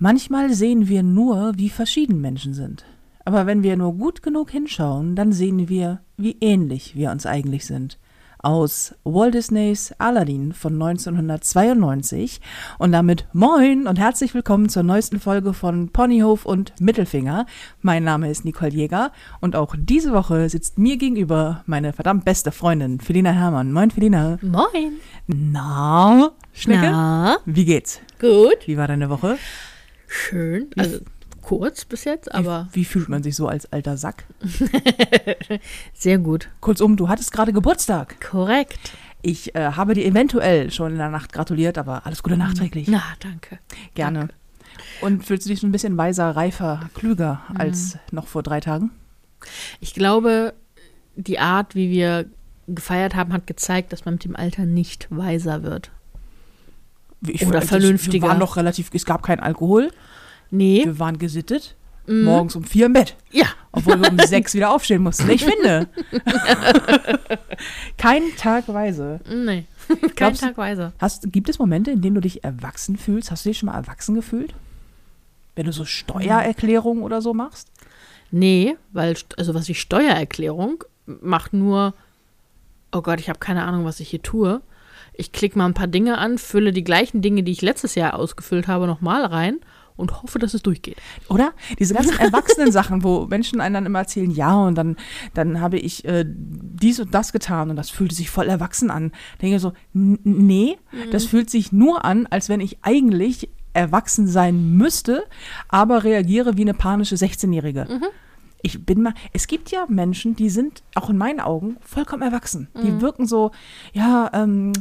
Manchmal sehen wir nur, wie verschieden Menschen sind. Aber wenn wir nur gut genug hinschauen, dann sehen wir, wie ähnlich wir uns eigentlich sind. Aus Walt Disneys Aladdin von 1992 und damit moin und herzlich willkommen zur neuesten Folge von Ponyhof und Mittelfinger. Mein Name ist Nicole Jäger und auch diese Woche sitzt mir gegenüber meine verdammt beste Freundin Felina Herrmann. Moin Felina. Moin. Na, Schnecke? Na, Wie geht's? gut. Wie war deine Woche? Schön. Also kurz bis jetzt, aber Wie, wie fühlt man sich so als alter Sack? sehr gut. Kurzum, du hattest gerade Geburtstag. Korrekt. Ich äh, habe dir eventuell schon in der Nacht gratuliert, aber alles Gute nachträglich. Na, danke. Gerne. Und fühlst du dich so ein bisschen weiser, reifer, klüger als noch vor drei Tagen? Ich glaube, die Art, wie wir gefeiert haben, hat gezeigt, dass man mit dem Alter nicht weiser wird. Ich Oder das- vernünftiger. Wir waren noch relativ, es gab keinen Alkohol, Nee. wir waren gesittet, Mhm. morgens um vier im Bett, Ja. obwohl wir um sechs wieder aufstehen mussten. Ich finde. Kein Tag weise. Nee. Kein Glaubst Tag weiser. Hast, gibt es Momente, in denen du dich erwachsen fühlst? Hast du dich schon mal erwachsen gefühlt? Wenn du so Steuererklärungen oder so machst? Nee, weil, also was die Steuererklärung macht nur, oh Gott, ich habe keine Ahnung, was ich hier tue. Ich klicke mal ein paar Dinge an, fülle die gleichen Dinge, die ich letztes Jahr ausgefüllt habe, nochmal rein und hoffe, dass es durchgeht. Oder? Diese ganzen erwachsenen Sachen, wo Menschen einen dann immer erzählen, ja, und dann, dann habe ich äh, dies und das getan und das fühlte sich voll erwachsen an. Denke ich so, nee, das fühlt sich nur an, als wenn ich eigentlich erwachsen sein müsste, aber reagiere wie eine panische 16-Jährige. Ich bin mal, es gibt ja Menschen, die sind auch in meinen Augen vollkommen erwachsen. Die wirken so, ja, ähm,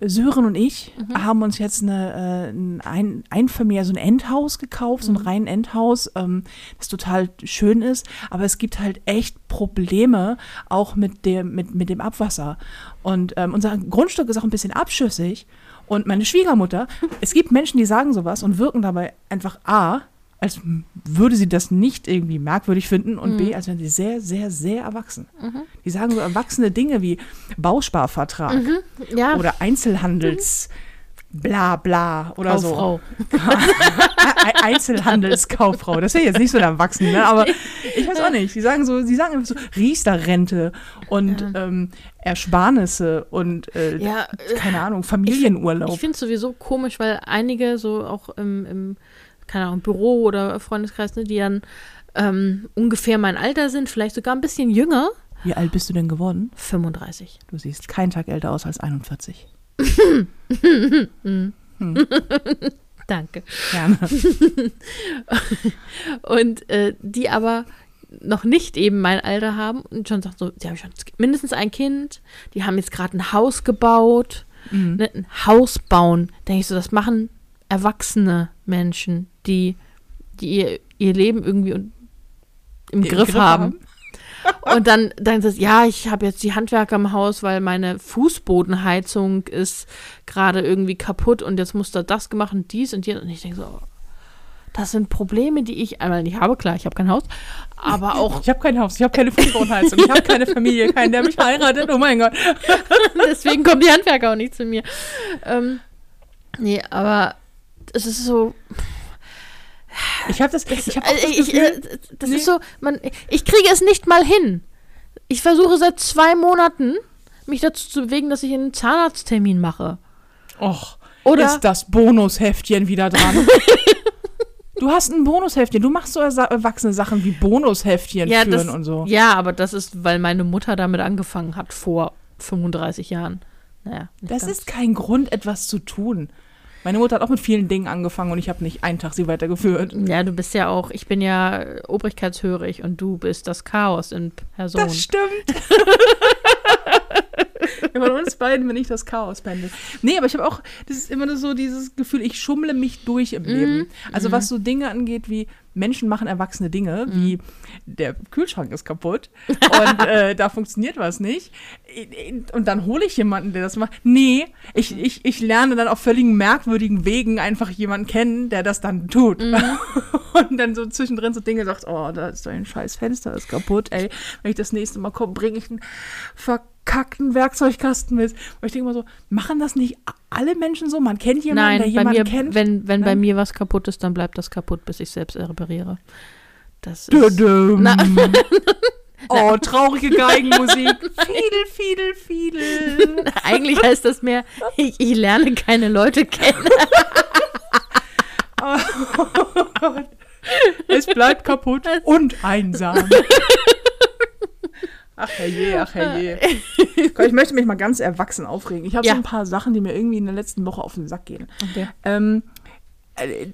Sören und ich haben uns jetzt eine, äh, ein ein Einfamilier, so ein Endhaus gekauft, so ein rein Endhaus, ähm, das total schön ist, aber es gibt halt echt Probleme auch mit dem, mit, mit dem Abwasser. Und ähm, unser Grundstück ist auch ein bisschen abschüssig. Und meine Schwiegermutter, es gibt Menschen, die sagen sowas und wirken dabei einfach A, als würde sie das nicht irgendwie merkwürdig finden und B, als wären sie sehr, sehr, sehr erwachsen. Die sagen so erwachsene Dinge wie Bausparvertrag Ja, oder Einzelhandels bla bla oder so. Frau. Ei- Einzelhandelskauffrau. Das wäre jetzt nicht so erwachsen, ne? aber ich weiß auch nicht. Die sagen so, sie sagen so Riester-Rente und ähm, Ersparnisse und äh, Ja, äh, keine Ahnung, Ich Familienurlaub. finde es sowieso komisch, weil einige so auch im, im keine Ahnung, Büro oder Freundeskreis, ne, die dann ähm, ungefähr mein Alter sind, vielleicht sogar ein bisschen jünger. Wie alt bist du denn geworden? 35. Du siehst keinen Tag älter aus als 41. Danke. Gerne. Und äh, die aber noch nicht eben mein Alter haben und schon sagt so, die haben schon mindestens ein Kind, die haben jetzt gerade ein Haus gebaut, Mhm. ne, ein Haus bauen. Denke ich so, das machen erwachsene Menschen, die, die ihr, ihr Leben irgendwie im, Im Griff, Griff haben. Und dann, dann ist es, ja, ich habe jetzt die Handwerker im Haus, weil meine Fußbodenheizung ist gerade irgendwie kaputt und jetzt muss da das gemacht und dies und jenes. Und ich denke so, das sind Probleme, die ich einmal nicht habe. Klar, ich habe kein Haus, aber auch Ich habe kein Haus, ich habe keine Fußbodenheizung, ich habe keine Familie, keinen, der mich heiratet. Oh mein Gott. deswegen kommen die Handwerker auch nicht zu mir. Ähm, nee, aber es ist so, Ich habe das, ich habe Also das ich, Gefühl, äh, das Nee. ist so, man, ich kriege es nicht mal hin. Ich versuche seit zwei Monaten, mich dazu zu bewegen, dass ich einen Zahnarzttermin mache. och, Oder- ist das Bonusheftchen wieder dran. Du hast ein Bonusheftchen. Du machst so erwachsene Sachen wie Bonusheftchen Ja, führen das, und so. ja, aber das ist, weil meine Mutter damit angefangen hat vor 35 Jahren. Naja, Das ganz. ist kein Grund, etwas zu tun. Meine Mutter hat auch mit vielen Dingen angefangen und ich habe nicht einen Tag sie weitergeführt. Ja, du bist ja auch, ich bin ja obrigkeitshörig und du bist das Chaos in Person. Das stimmt. Von uns beiden bin ich das Chaospendel. Nee, aber ich habe auch, das ist immer so dieses Gefühl, ich schummle mich durch im Leben. Also was so Dinge angeht wie Menschen machen erwachsene Dinge, wie der Kühlschrank ist kaputt und äh, da funktioniert was nicht. Und dann hole ich jemanden, der das macht. Nee, ich, ich, ich lerne dann auf völligen merkwürdigen Wegen einfach jemanden kennen, der das dann tut. Und dann so zwischendrin so Dinge sagt, oh, da ist dein scheiß Fenster, ist kaputt, ey. Wenn ich das nächste Mal komme, bringe ich ein verkackten Werkzeugkasten mit. Und ich denke immer so, machen das nicht alle Menschen so? Man kennt jemanden, Nein, der jemanden mir, kennt. wenn, wenn bei Nein? mir was kaputt ist, dann bleibt das kaputt, bis ich selbst repariere. Das ist, Oh, traurige Geigenmusik. Fiedel, Fiedel, Fiedel. eigentlich heißt das mehr, ich, ich lerne keine Leute kennen. Oh Gott. Es bleibt kaputt und einsam. Ach herrje, ach herrje. Ich möchte mich mal ganz erwachsen aufregen. Ich habe Ja. so ein paar Sachen, die mir irgendwie in der letzten Woche auf den Sack gehen. Okay. Ähm, äh,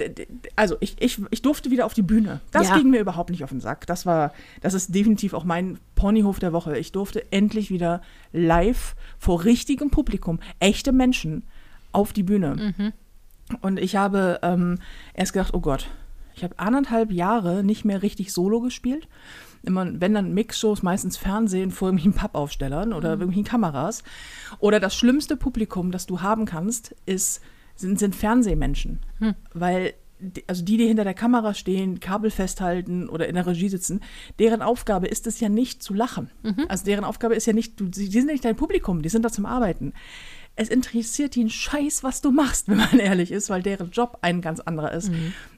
also ich, ich, ich durfte wieder auf die Bühne. Das Ja. ging mir überhaupt nicht auf den Sack. Das war, das ist definitiv auch mein Ponyhof der Woche. Ich durfte endlich wieder live vor richtigem Publikum, echte Menschen, auf die Bühne. Und ich habe ähm, erst gedacht, oh Gott, ich habe anderthalb Jahre nicht mehr richtig Solo gespielt. Immer, wenn dann Mixshows, meistens Fernsehen vor irgendwelchen Pappaufstellern oder irgendwelchen Kameras. Oder das schlimmste Publikum, das du haben kannst, ist, sind, sind Fernsehmenschen. Weil, die, also die, die hinter der Kamera stehen, Kabel festhalten oder in der Regie sitzen, deren Aufgabe ist es ja nicht zu lachen. Also deren Aufgabe ist ja nicht, du, die sind nicht dein Publikum, die sind da zum Arbeiten. Es interessiert die einen Scheiß, was du machst, wenn man ehrlich ist, weil deren Job ein ganz anderer ist.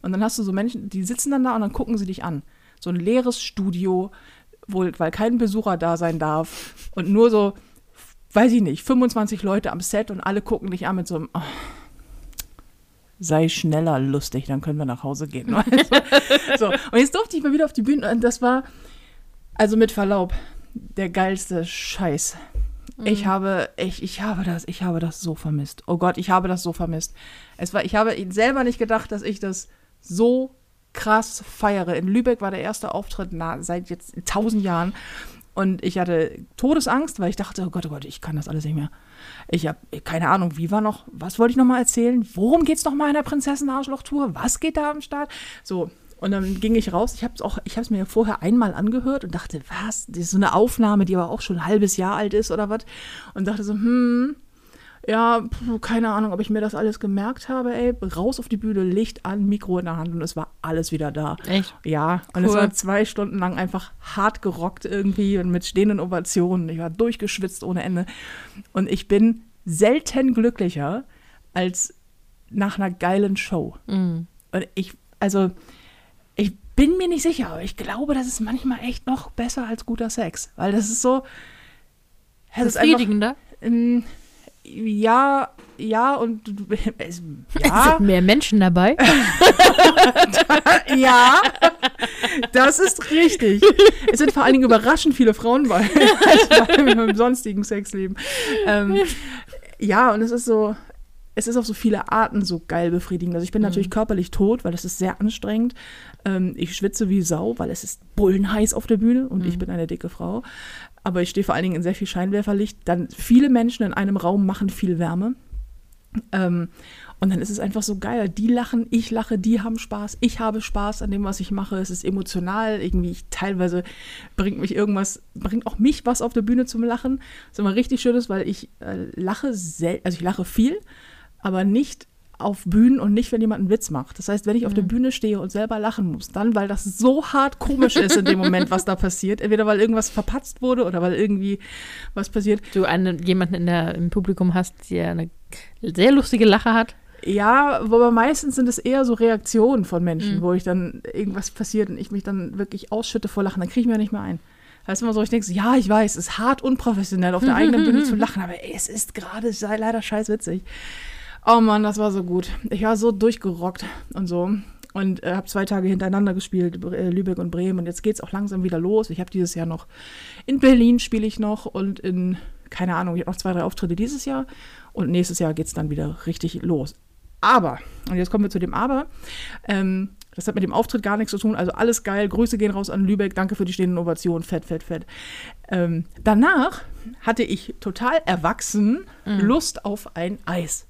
Und dann hast du so Menschen, die sitzen dann da und dann gucken sie dich an. So ein leeres Studio, wohl, weil kein Besucher da sein darf und nur so, weiß ich nicht, 25 Leute am Set und alle gucken dich an mit so einem, oh, sei schneller lustig, dann können wir nach Hause gehen. weißt du? so, und jetzt durfte ich mal wieder auf die Bühne und das war, also mit Verlaub, der geilste Scheiß. Ich habe, ich, ich habe das, ich habe das so vermisst. Oh Gott, ich habe das so vermisst. Es war, ich habe selber nicht gedacht, dass ich das so krass feiere. In Lübeck war der erste Auftritt na, seit jetzt tausend Jahren. Und ich hatte Todesangst, weil ich dachte, oh Gott, oh Gott, ich kann das alles nicht mehr. Ich habe keine Ahnung, wie war noch, was wollte ich noch mal erzählen? Worum geht's noch mal in der Prinzessin-Arschloch-Tour? Was geht da am Start? So, und dann ging ich raus. Ich habe es auch, ich habe es mir vorher einmal angehört und dachte, was? Das ist so eine Aufnahme, die aber auch schon ein halbes Jahr alt ist oder was? Und dachte so, hm, ja, puh, keine Ahnung, ob ich mir das alles gemerkt habe, ey. Raus auf die Bühne, Licht an, Mikro in der Hand und es war alles wieder da. Echt? Ja, und es Cool. war zwei Stunden lang einfach hart gerockt irgendwie und mit stehenden Ovationen. Ich war durchgeschwitzt ohne Ende. Und ich bin selten glücklicher als nach einer geilen Show. Mhm. Und ich, also, ich bin mir nicht sicher, aber ich glaube, das ist manchmal echt noch besser als guter Sex. Weil das ist so. Es ist einfach, Befriedigender? ähm, ja, ja und es, ja, Sind mehr Menschen dabei? ja, das ist richtig. Es sind vor allen Dingen überraschend viele Frauen bei, als bei meinem sonstigen Sexleben. Ähm, ja, und es ist so, es ist auf so viele Arten so geil befriedigend. Also ich bin natürlich körperlich tot, weil es ist sehr anstrengend. Ähm, ich schwitze wie Sau, weil es ist bullenheiß auf der Bühne und ich bin eine dicke Frau. Aber ich stehe vor allen Dingen in sehr viel Scheinwerferlicht. Dann viele Menschen in einem Raum machen viel Wärme. Ähm, und dann ist es einfach so geil. Die lachen, ich lache, die haben Spaß, ich habe Spaß an dem, was ich mache. Es ist emotional. Irgendwie ich, teilweise bringt mich irgendwas, bringt auch mich was auf der Bühne zum Lachen. Was immer richtig schön ist, weil ich äh, lache also ich lache viel, aber nicht auf Bühnen und nicht, wenn jemand einen Witz macht. Das heißt, wenn ich auf der Bühne stehe und selber lachen muss, dann, weil das so hart komisch ist in dem Moment, was da passiert. Entweder weil irgendwas verpatzt wurde oder weil irgendwie was passiert. Du einen, jemanden in der, im Publikum hast, der eine sehr lustige Lache hat. Ja, aber meistens sind es eher so Reaktionen von Menschen, wo ich dann irgendwas passiert und ich mich dann wirklich ausschütte vor Lachen, dann kriege ich mir nicht mehr ein. Das ist immer so, ich denke so, ja, ich weiß, es ist hart unprofessionell, auf der eigenen Bühne zu lachen, aber ey, es ist gerade sei leider scheiß witzig. Oh Mann, das war so gut. Ich war so durchgerockt und so. Und äh, habe zwei Tage hintereinander gespielt, äh, Lübeck und Bremen. Und jetzt geht es auch langsam wieder los. Ich habe dieses Jahr noch in Berlin spiele ich noch und in, keine Ahnung, ich habe noch zwei, drei Auftritte dieses Jahr. Und nächstes Jahr geht es dann wieder richtig los. Aber, und jetzt kommen wir zu dem Aber, ähm, das hat mit dem Auftritt gar nichts zu tun. Also alles geil. Grüße gehen raus an Lübeck. Danke für die stehenden Ovationen. Fett, fett, fett. Ähm, danach hatte ich total erwachsen Lust auf ein Eis.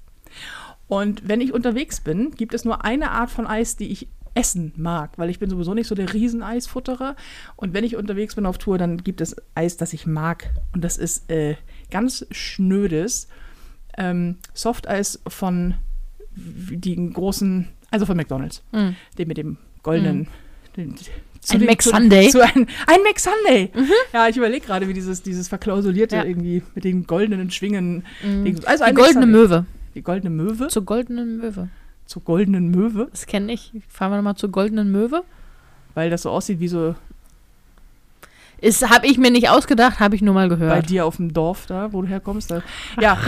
Und wenn ich unterwegs bin, gibt es nur eine Art von Eis, die ich essen mag, weil ich bin sowieso nicht so der Rieseneisfutterer. Und wenn ich unterwegs bin auf Tour, dann gibt es Eis, das ich mag. Und das ist äh, ganz schnödes ähm, Softeis von den großen, also von McDonalds. Mhm. Den mit dem goldenen, den zu Ein McSunday. Ein, ein McSunday. Ja, ich überlege gerade, wie dieses, dieses Verklausulierte Ja. irgendwie mit den goldenen Schwingen. Ding- Also Die goldene. Möwe. Die goldene Möwe? Zur goldenen Möwe. Zur goldenen Möwe, Das kenne ich. Fahren wir nochmal zur goldenen Möwe. weil das so aussieht wie so Ist, habe ich mir nicht ausgedacht, habe ich nur mal bei gehört. dir auf dem Dorf da, wo du herkommst. Da. Ja,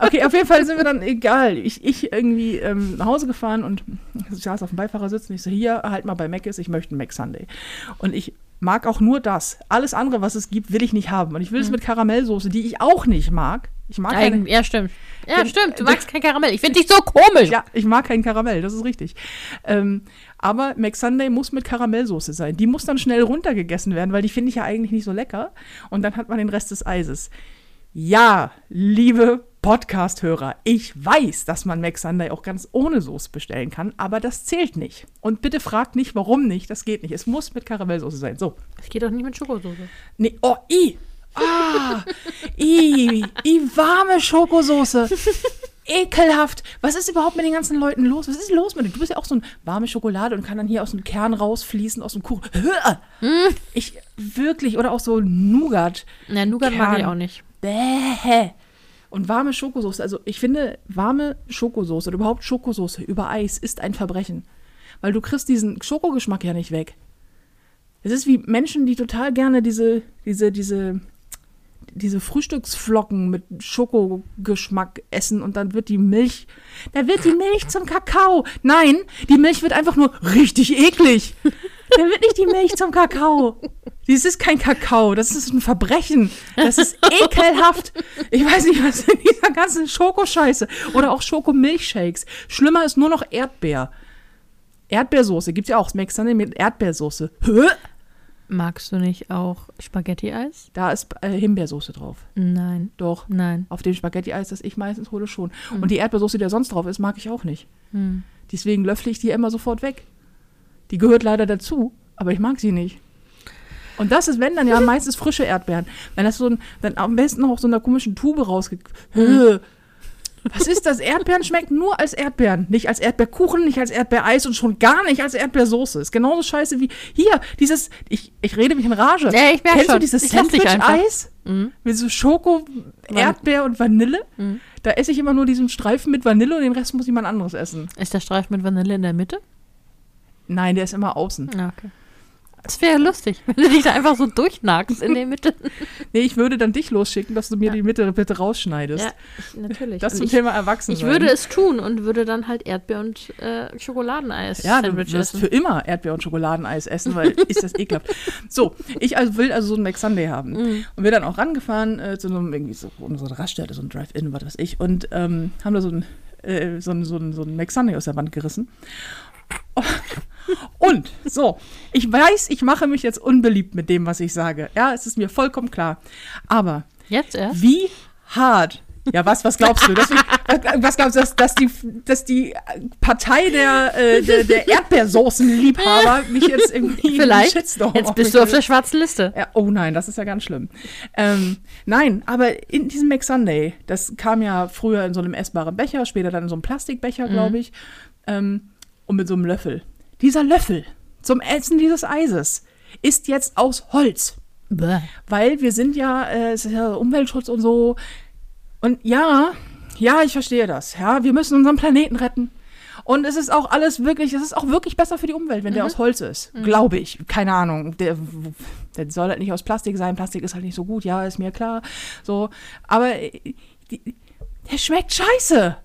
okay, auf jeden Fall sind wir dann, egal, ich, ich irgendwie ähm, nach Hause gefahren und ich saß auf dem Beifahrersitz und ich so, hier, halt mal bei Mac ist, ich möchte einen Mac Sunday. Und ich mag auch nur das. Alles andere, was es gibt, will ich nicht haben. Und ich will es mit Karamellsoße, die ich auch nicht mag. Ich mag keine, Eigen, ja, stimmt. Ja, Gen- stimmt. Du magst kein Karamell. Ich finde dich so komisch. Ja, ich mag keinen Karamell, das ist richtig. Ähm, aber McSunday muss mit Karamellsoße sein. Die muss dann schnell runtergegessen werden, weil die finde ich ja eigentlich nicht so lecker. Und dann hat man den Rest des Eises. Ja, liebe Podcast-Hörer, ich weiß, dass man McSunday auch ganz ohne Soße bestellen kann, aber das zählt nicht. Und bitte fragt nicht, warum nicht, das geht nicht. Es muss mit Karamellsoße sein. So. Es geht doch nicht mit Schokosoße. Nee, oh, i. Ah, i, i, warme Schokosoße. Ekelhaft. Was ist überhaupt mit den ganzen Leuten los? Was ist los mit dir? Du bist ja auch so ein warme Schokolade und kann dann hier aus dem Kern rausfließen, aus dem Kuchen. Ich, wirklich, oder auch so Nougat. Na, Nougat mag ich Kern. auch nicht. Bäh. Und warme Schokosoße. Also ich finde, warme Schokosoße oder überhaupt Schokosoße über Eis ist ein Verbrechen. Weil du kriegst diesen Schokogeschmack ja nicht weg. Es ist wie Menschen, die total gerne diese, diese, diese, diese Frühstücksflocken mit Schokogeschmack essen und dann wird die Milch, da wird die Milch zum Kakao. Nein, die Milch wird einfach nur richtig eklig. Da wird nicht die Milch zum Kakao. Dies ist kein Kakao, das ist ein Verbrechen. Das ist ekelhaft. Ich weiß nicht, was in dieser ganzen Schokoscheiße oder auch Schokomilchshakes. Schlimmer ist nur noch Erdbeer. Erdbeersoße gibt's ja auch. Mac Sunday mit Erdbeersoße. Hä? Magst du nicht auch Spaghetti-Eis? Da ist äh, Himbeersoße drauf. Nein. Doch. Nein. Auf dem Spaghetti-Eis, das ich meistens hole, schon. Und die Erdbeersoße, die da sonst drauf ist, mag ich auch nicht. Hm. Deswegen löffle ich die immer sofort weg. Die gehört leider dazu, aber ich mag sie nicht. Und das ist, wenn dann ja meistens frische Erdbeeren. Wenn das so ein, dann am besten noch aus so einer komischen Tube rausge... Hö. Was ist das? Erdbeeren schmecken nur als Erdbeeren. Nicht als Erdbeerkuchen, nicht als Erdbeereis und schon gar nicht als Erdbeersoße. Ist genauso scheiße wie hier, dieses, ich, ich rede mich in Rage. Ja, ich Kennst du schon. dieses dich einfach. Sandwich-Eis? Mhm. Mit so Schoko, Erdbeer und Vanille? Mhm. Da esse ich immer nur diesen Streifen mit Vanille und den Rest muss jemand anderes essen. Ist der Streifen mit Vanille in der Mitte? Nein, der ist immer außen. Ja, okay. Das wäre lustig, wenn du dich da einfach so durchnagst in der Mitte. Nee, ich würde dann dich losschicken, dass du mir Ja. die Mitte bitte rausschneidest. Ja, ich, natürlich. Das Und zum ich, Thema Erwachsen ich würde es tun und würde dann halt Erdbeer- und äh, Schokoladeneis ja, du Sandwich wirst essen. für immer Erdbeer- und Schokoladeneis essen, weil ist das ekelhaft. So, ich also will also so einen McSunday haben. Mhm. Und wir dann auch rangefahren äh, zu so einem, irgendwie so, so einer Raststätte, so ein Drive-In, was weiß ich. Und ähm, haben da so ein, äh, so ein, so ein, so ein McSunday aus der Wand gerissen. Und so, ich weiß, ich mache mich jetzt unbeliebt mit dem, was ich sage. Ja, es ist mir vollkommen klar. Aber Jetzt erst? wie hart. Ja, was, was glaubst du? Deswegen, was, glaubst du, dass, dass, die, dass die Partei der, äh, der, der Erdbeersoßenliebhaber mich jetzt irgendwie Vielleicht. Shitstorm Jetzt bist du auf der schwarzen Liste. ja, Oh nein, das ist ja ganz schlimm. Ähm, nein, aber in diesem McSunday, das kam ja früher in so einem essbaren Becher, später dann in so einem Plastikbecher, glaube ich, ähm, und mit so einem Löffel. Dieser Löffel zum Essen dieses Eises ist jetzt aus Holz Bäh. weil wir sind ja, äh, es ist ja Umweltschutz und so. Und ja, ja, ich verstehe das. Ja, wir müssen unseren Planeten retten. Und es ist auch alles wirklich, es ist auch wirklich besser für die Umwelt, wenn der aus Holz ist. Glaube ich. Keine Ahnung. Der, der soll halt nicht aus Plastik sein. Plastik ist halt nicht so gut. Ja, ist mir klar. So. Aber äh, die, der schmeckt scheiße.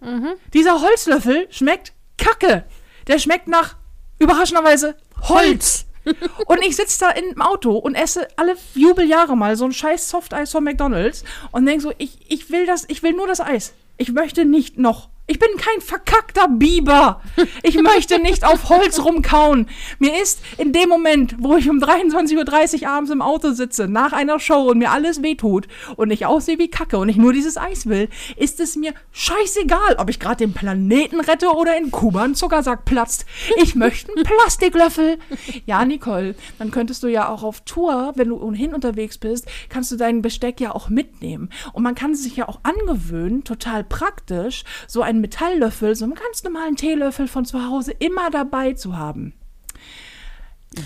Dieser Holzlöffel schmeckt kacke. Der schmeckt nach, überraschenderweise, Holz. Und ich sitze da im Auto und esse alle Jubeljahre mal so ein scheiß Softeis von McDonalds und denke so, ich, ich will das, ich will nur das Eis. Ich möchte nicht noch. Ich bin kein verkackter Biber. Ich möchte nicht auf Holz rumkauen. Mir ist in dem Moment, wo ich um 23.30 Uhr abends im Auto sitze, nach einer Show und mir alles wehtut und ich aussehe wie Kacke und ich nur dieses Eis will, ist es mir scheißegal, ob ich gerade den Planeten rette oder in Kuba ein Zuckersack platzt. Ich möchte einen Plastiklöffel. Ja, Nicole, dann könntest du ja auch auf Tour, wenn du ohnehin unterwegs bist, kannst du dein Besteck ja auch mitnehmen. Und man kann sich ja auch angewöhnen, total praktisch, so einen Metalllöffel, so einen ganz normalen Teelöffel von zu Hause immer dabei zu haben.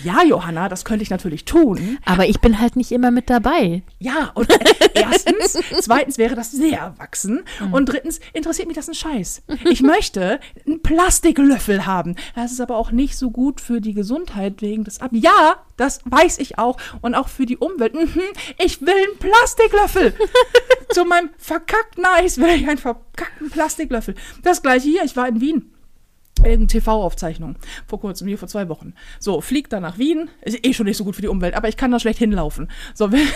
Ja, Johanna, das könnte ich natürlich tun. Aber ich bin halt nicht immer mit dabei. Ja, und erstens, zweitens wäre das sehr erwachsen und drittens interessiert mich das ein Scheiß. Ich möchte einen Plastiklöffel haben. Das ist aber auch nicht so gut für die Gesundheit wegen des Ab. Ja, das weiß ich auch und auch für die Umwelt. Mhm, ich will einen Plastiklöffel. Zu meinem verkackten Eis will ich einen verkackten Plastiklöffel. Das gleiche hier, ich war in Wien. Irgendeine TV-Aufzeichnung vor kurzem, hier vor zwei Wochen. So, fliegt dann nach Wien. Ist eh schon nicht so gut für die Umwelt, aber ich kann da schlecht hinlaufen. So, wir-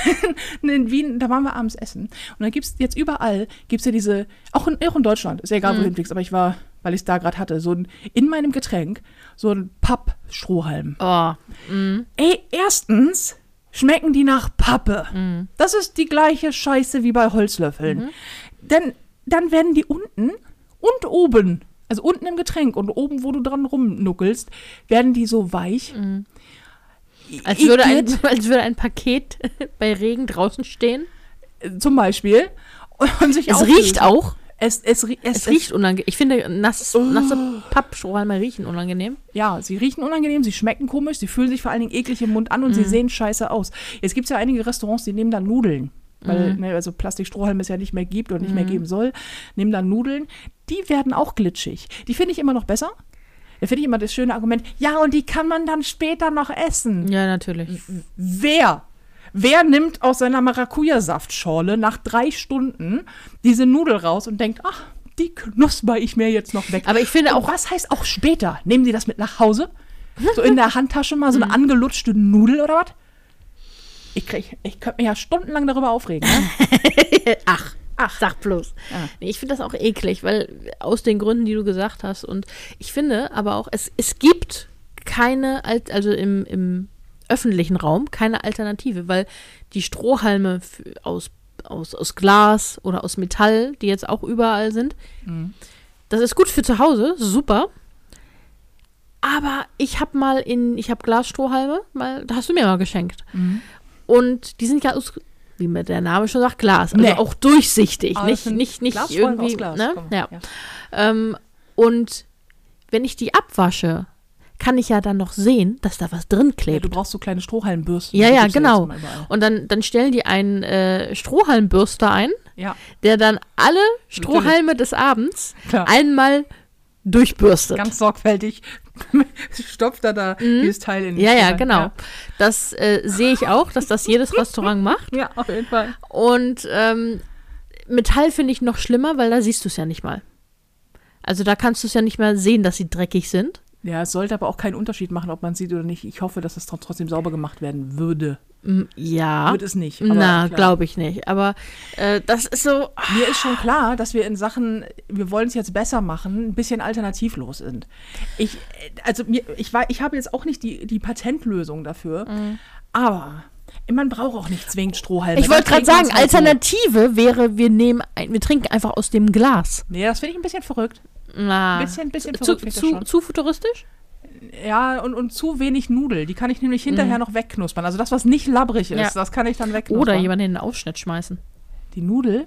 in Wien, da waren wir abends essen. Und dann gibt's jetzt überall, gibt's ja diese, auch in, auch in Deutschland, ist ja egal, wo du hinfliegst, aber ich war, weil ich es da gerade hatte, so ein, in meinem Getränk, so ein Pappstrohhalm. Oh, Ey, erstens schmecken die nach Pappe. Das ist die gleiche Scheiße wie bei Holzlöffeln. Denn dann werden die unten und oben, also unten im Getränk und oben, wo du dran rumnuckelst, werden die so weich. als würde, ein, als würde ein Paket bei Regen draußen stehen. zum Beispiel und sich Es auflösen. riecht auch. Es, es, es, Es riecht unangenehm. Ich finde, nasses, Oh. nasse Pappstrohhalme riechen unangenehm. Ja, sie riechen unangenehm, sie schmecken komisch, sie fühlen sich vor allen Dingen eklig im Mund an und sie sehen scheiße aus. Jetzt gibt es ja einige Restaurants, die nehmen dann Nudeln. Weil, ne, also Plastikstrohhalm es ja nicht mehr gibt und nicht mehr geben soll, nehmen dann Nudeln. Die werden auch glitschig. Die finde ich immer noch besser. Da finde ich immer das schöne Argument, ja, und die kann man dann später noch essen. Ja, natürlich. Wer? Wer nimmt aus seiner Maracuja-Saftschorle nach drei Stunden diese Nudel raus und denkt, ach, die knusper ich mir jetzt noch weg. Aber ich finde Und auch- was heißt auch später? Nehmen Sie das mit nach Hause? So in der Handtasche mal so eine angelutschte Nudel oder was? Ich, krieg, ich könnte mich ja stundenlang darüber aufregen. Ne? Ach, ach, sag bloß. Ja. Nee, ich finde das auch eklig, weil aus den Gründen, die du gesagt hast. Und ich finde aber auch, es, es gibt keine, also im, im öffentlichen Raum, keine Alternative, weil die Strohhalme aus, aus, aus Glas oder aus Metall, die jetzt auch überall sind, das ist gut für zu Hause, super. Aber ich habe mal in, ich habe Glasstrohhalme, mal, da hast du mir mal geschenkt. Und die sind ja aus, wie mir der Name schon sagt, Glas. Also Nee. auch durchsichtig. Aber nicht, nicht, nicht irgendwie. ne? ja. ja. Ähm, und wenn ich die abwasche, kann ich ja dann noch sehen, dass da was drin Ja, klebt. du brauchst so kleine Strohhalmbürsten. Ja, ja, genau. Und dann, dann stellen die einen äh, Strohhalmbürster ein, Ja, der dann alle Strohhalme des Abends Klar. einmal durchbürstet. ganz sorgfältig stopft er da dieses Teil in den Mhm. ja, ja, Strohhalm. genau. Das äh, sehe ich auch, dass das jedes Restaurant macht. Ja. ja, auf jeden Fall. Und ähm, Metall finde ich noch schlimmer, weil da siehst du es ja nicht mal. Also da kannst du es ja nicht mal sehen, dass sie dreckig sind. Ja, es sollte aber auch keinen Unterschied machen, ob man sieht oder nicht. Ich hoffe, dass es tr- trotzdem sauber gemacht werden würde. Mm, Ja. Wird es nicht. Na, glaube ich nicht. Aber äh, das ist so. Mir ist schon klar, dass wir in Sachen, wir wollen es jetzt besser machen, ein bisschen alternativlos sind. Ich, äh, also mir, ich, war, ich habe jetzt auch nicht die, die Patentlösung dafür, aber man braucht auch nicht zwingend Strohhalme. Ich wollte gerade sagen. Alternative wäre, wir nehmen, ein, wir trinken einfach aus dem Glas. Nee, das finde ich ein bisschen verrückt. Na, Bisschen- bisschen zu, verrückt zu, schon. zu futuristisch? Ja, und, und zu wenig Nudel. Die kann ich nämlich hinterher noch wegknuspern. Also das, was nicht labbrig ist, Ja. das kann ich dann wegknuspern. Oder jemanden in den Ausschnitt schmeißen. Die Nudel?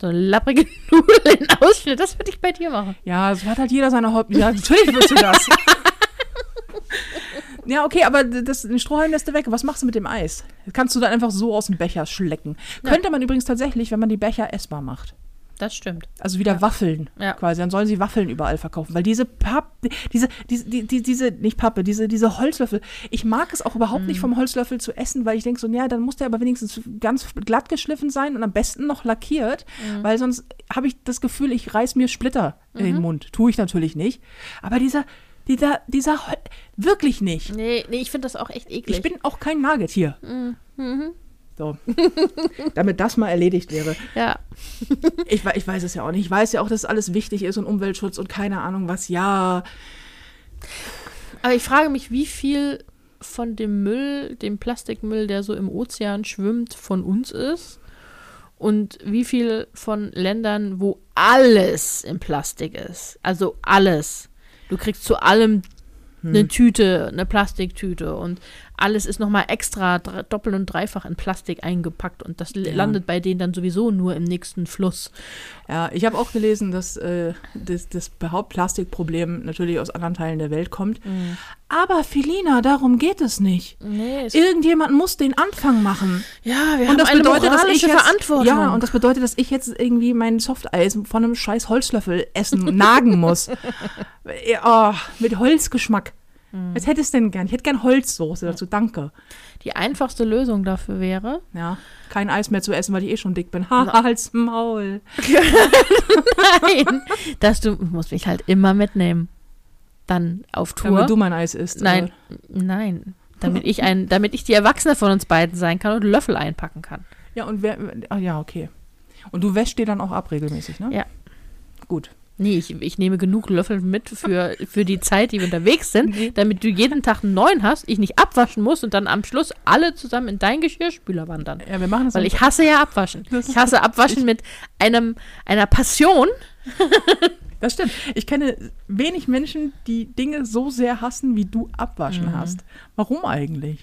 So eine lapprige Nudel in den Ausschnitt, das würde ich bei dir machen. Ja, so hat halt jeder seine Hobby. Ja, natürlich willst du das. ja, okay, aber das, den Strohhalm lässt du weg. Was machst du mit dem Eis? Das kannst du dann einfach so aus dem Becher schlecken. Ja. Könnte man übrigens tatsächlich, wenn man die Becher essbar macht. Das stimmt. Also wieder Waffeln Ja. quasi. Dann sollen sie Waffeln überall verkaufen. Weil diese Papp, diese, diese, die, die, diese, nicht Pappe, diese, diese Holzlöffel. Ich mag es auch überhaupt Mhm. nicht vom Holzlöffel zu essen, weil ich denke so, ja, dann muss der aber wenigstens ganz glatt geschliffen sein und am besten noch lackiert. Mhm. Weil sonst habe ich das Gefühl, ich reiß mir Splitter in Mhm. den Mund. Tue ich natürlich nicht. Aber dieser, dieser, dieser, Hol wirklich nicht. Nee, nee, ich finde das auch echt eklig. Ich bin auch kein Nagetier. Mhm. So. Damit das mal erledigt wäre. ja. Ich, ich weiß es ja auch nicht. Ich weiß ja auch, dass alles wichtig ist und Umweltschutz und keine Ahnung was. Ja, Aber ich frage mich, wie viel von dem Müll, dem Plastikmüll, der so im Ozean schwimmt, von uns ist und wie viel von Ländern, wo alles in Plastik ist. Also alles. Du kriegst zu allem eine Tüte, eine Plastiktüte und alles ist nochmal extra doppelt und dreifach in Plastik eingepackt und das Ja. landet bei denen dann sowieso nur im nächsten Fluss. Ja, ich habe auch gelesen, dass äh, das, das Hauptplastikproblem natürlich aus anderen Teilen der Welt kommt. Aber Felina, darum geht es nicht. Nee, es Irgendjemand muss den Anfang machen. ja, wir Und das haben eine bedeutet, dass ich moralische jetzt, Verantwortung. ja, und das bedeutet, dass ich jetzt irgendwie mein Softeis von einem scheiß Holzlöffel essen und nagen muss. oh, mit Holzgeschmack. Was hättest du denn gern? Ich hätte gern Holzsoße dazu, danke. Die einfachste Lösung dafür wäre, Ja, kein Eis mehr zu essen, weil ich eh schon dick bin. Ha, als Maul. nein, dass du musst mich halt immer mitnehmen. Dann auf Tour. Damit du mein Eis isst. Nein, nein. Damit ich ein, damit ich die Erwachsene von uns beiden sein kann und Löffel einpacken kann. Ja, und wer, ah, ja, okay. Und du wäschst dir dann auch ab regelmäßig, ne? Ja. Gut. Nee, ich, ich nehme genug Löffel mit für, für die Zeit, die wir unterwegs sind, damit du jeden Tag einen neuen hast, ich nicht abwaschen muss und dann am Schluss alle zusammen in deinen Geschirrspüler wandern. Ja, wir machen das Weil ich hasse ja Abwaschen. Ich hasse Abwaschen mit einem, einer Passion. Das stimmt. Ich kenne wenig Menschen, die Dinge so sehr hassen, wie du abwaschen Mhm. hast. Warum eigentlich?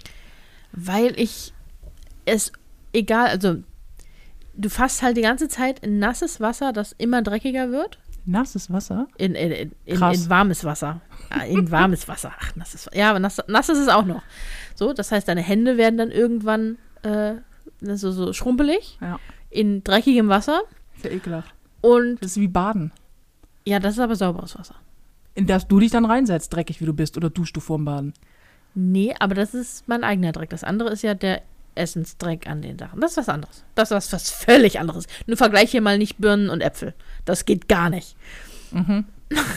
Weil ich es egal, also du fasst halt die ganze Zeit in nasses Wasser, das immer dreckiger wird. Nasses Wasser? In, in, in, Krass. in warmes Wasser. Ah, In warmes Wasser. Ach, nasses Ja, aber nass, nass ist es auch noch. So, das heißt, deine Hände werden dann irgendwann äh, so, so schrumpelig Ja. in dreckigem Wasser. Ja ekelhaft. Und Das ist wie Baden. ja, das ist aber sauberes Wasser. In das du dich dann reinsetzt, dreckig wie du bist, oder duschst du vorm Baden. Nee, aber das ist mein eigener Dreck. Das andere ist ja der Essensdreck an den Sachen. Das ist was anderes. Das ist was, völlig anderes. Nur vergleich hier mal nicht Birnen und Äpfel. Das geht gar nicht.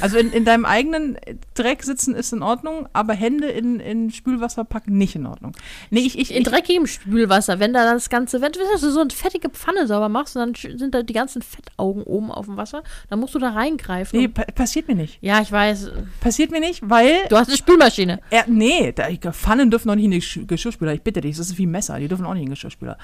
Also in, in deinem eigenen Dreck sitzen ist in Ordnung, aber Hände in, in Spülwasser packen nicht in Ordnung. Nee, ich, ich, In dreckigem Spülwasser, wenn da das Ganze, wenn du so eine fettige Pfanne sauber machst und dann sind da die ganzen Fettaugen oben auf dem Wasser, dann musst du da reingreifen. nee, pa passiert mir nicht. ja, ich weiß. Passiert mir nicht, weil Du hast eine Spülmaschine. Er, nee, da, Pfannen dürfen auch nicht in die Sch- Geschirrspüler. Ich bitte dich, das ist wie Messer, die dürfen auch nicht in den Geschirrspüler.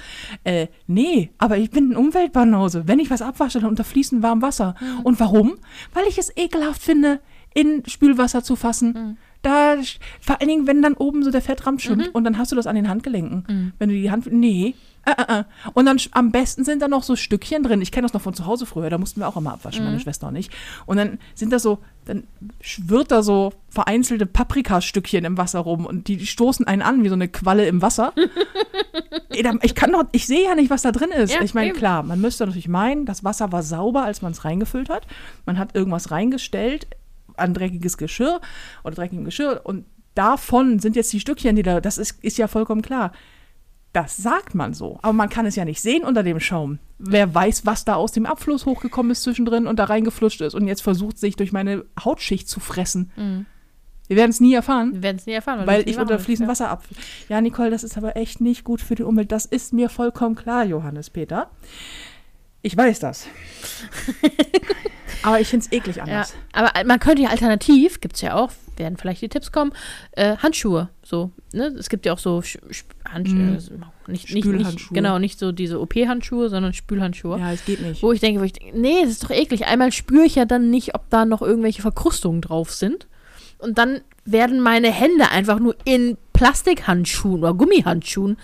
Äh, nee, aber ich bin ein Umweltbanause. Wenn ich was abwasche, dann unter fließend warmem Wasser. Und warum? Weil ich es ekelhaft finde, in Spülwasser zu fassen. Da, sch- vor allen Dingen, wenn dann oben so der Fettramm schwimmt und dann hast du das an den Handgelenken. Wenn du die Hand, nee. Äh, äh, äh. Und dann am besten sind da noch so Stückchen drin. Ich kenne das noch von zu Hause früher, da mussten wir auch immer abwaschen, meine Schwester und ich. Und dann sind da so, dann schwirrt da so vereinzelte Paprikastückchen im Wasser rum und die stoßen einen an wie so eine Qualle im Wasser. Ich kann doch, ich sehe ja nicht, was da drin ist. Ja, ich meine, klar, man müsste natürlich meinen, das Wasser war sauber, als man es reingefüllt hat. Man hat irgendwas reingestellt an dreckiges Geschirr oder dreckigem Geschirr und davon sind jetzt die Stückchen, die da, das ist, ist ja vollkommen klar. Das sagt man so, aber man kann es ja nicht sehen unter dem Schaum. Wer weiß, was da aus dem Abfluss hochgekommen ist zwischendrin und da reingeflutscht ist und jetzt versucht, sich durch meine Hautschicht zu fressen. Wir werden es nie erfahren, Wir werden es nie erfahren. weil nie ich unter fließend ja. Wasser ab. Ja, Nicole, das ist aber echt nicht gut für die Umwelt. Das ist mir vollkommen klar, Johannes Peter. Ich weiß das. aber ich finde es eklig Ja, anders. aber man könnte ja alternativ, gibt es ja auch, werden vielleicht die Tipps kommen, äh, Handschuhe. So, ne? Es gibt ja auch so Sch Sch Handschuhe. Mhm. Nicht, nicht, nicht, Spülhandschuhe. genau, nicht so diese OP-Handschuhe, sondern Spülhandschuhe. Ja, es geht nicht. Wo ich denke, wo ich nee, das ist doch eklig. Einmal spüre ich ja dann nicht, ob da noch irgendwelche Verkrustungen drauf sind. Und dann werden meine Hände einfach nur in Plastikhandschuhen oder Gummihandschuhen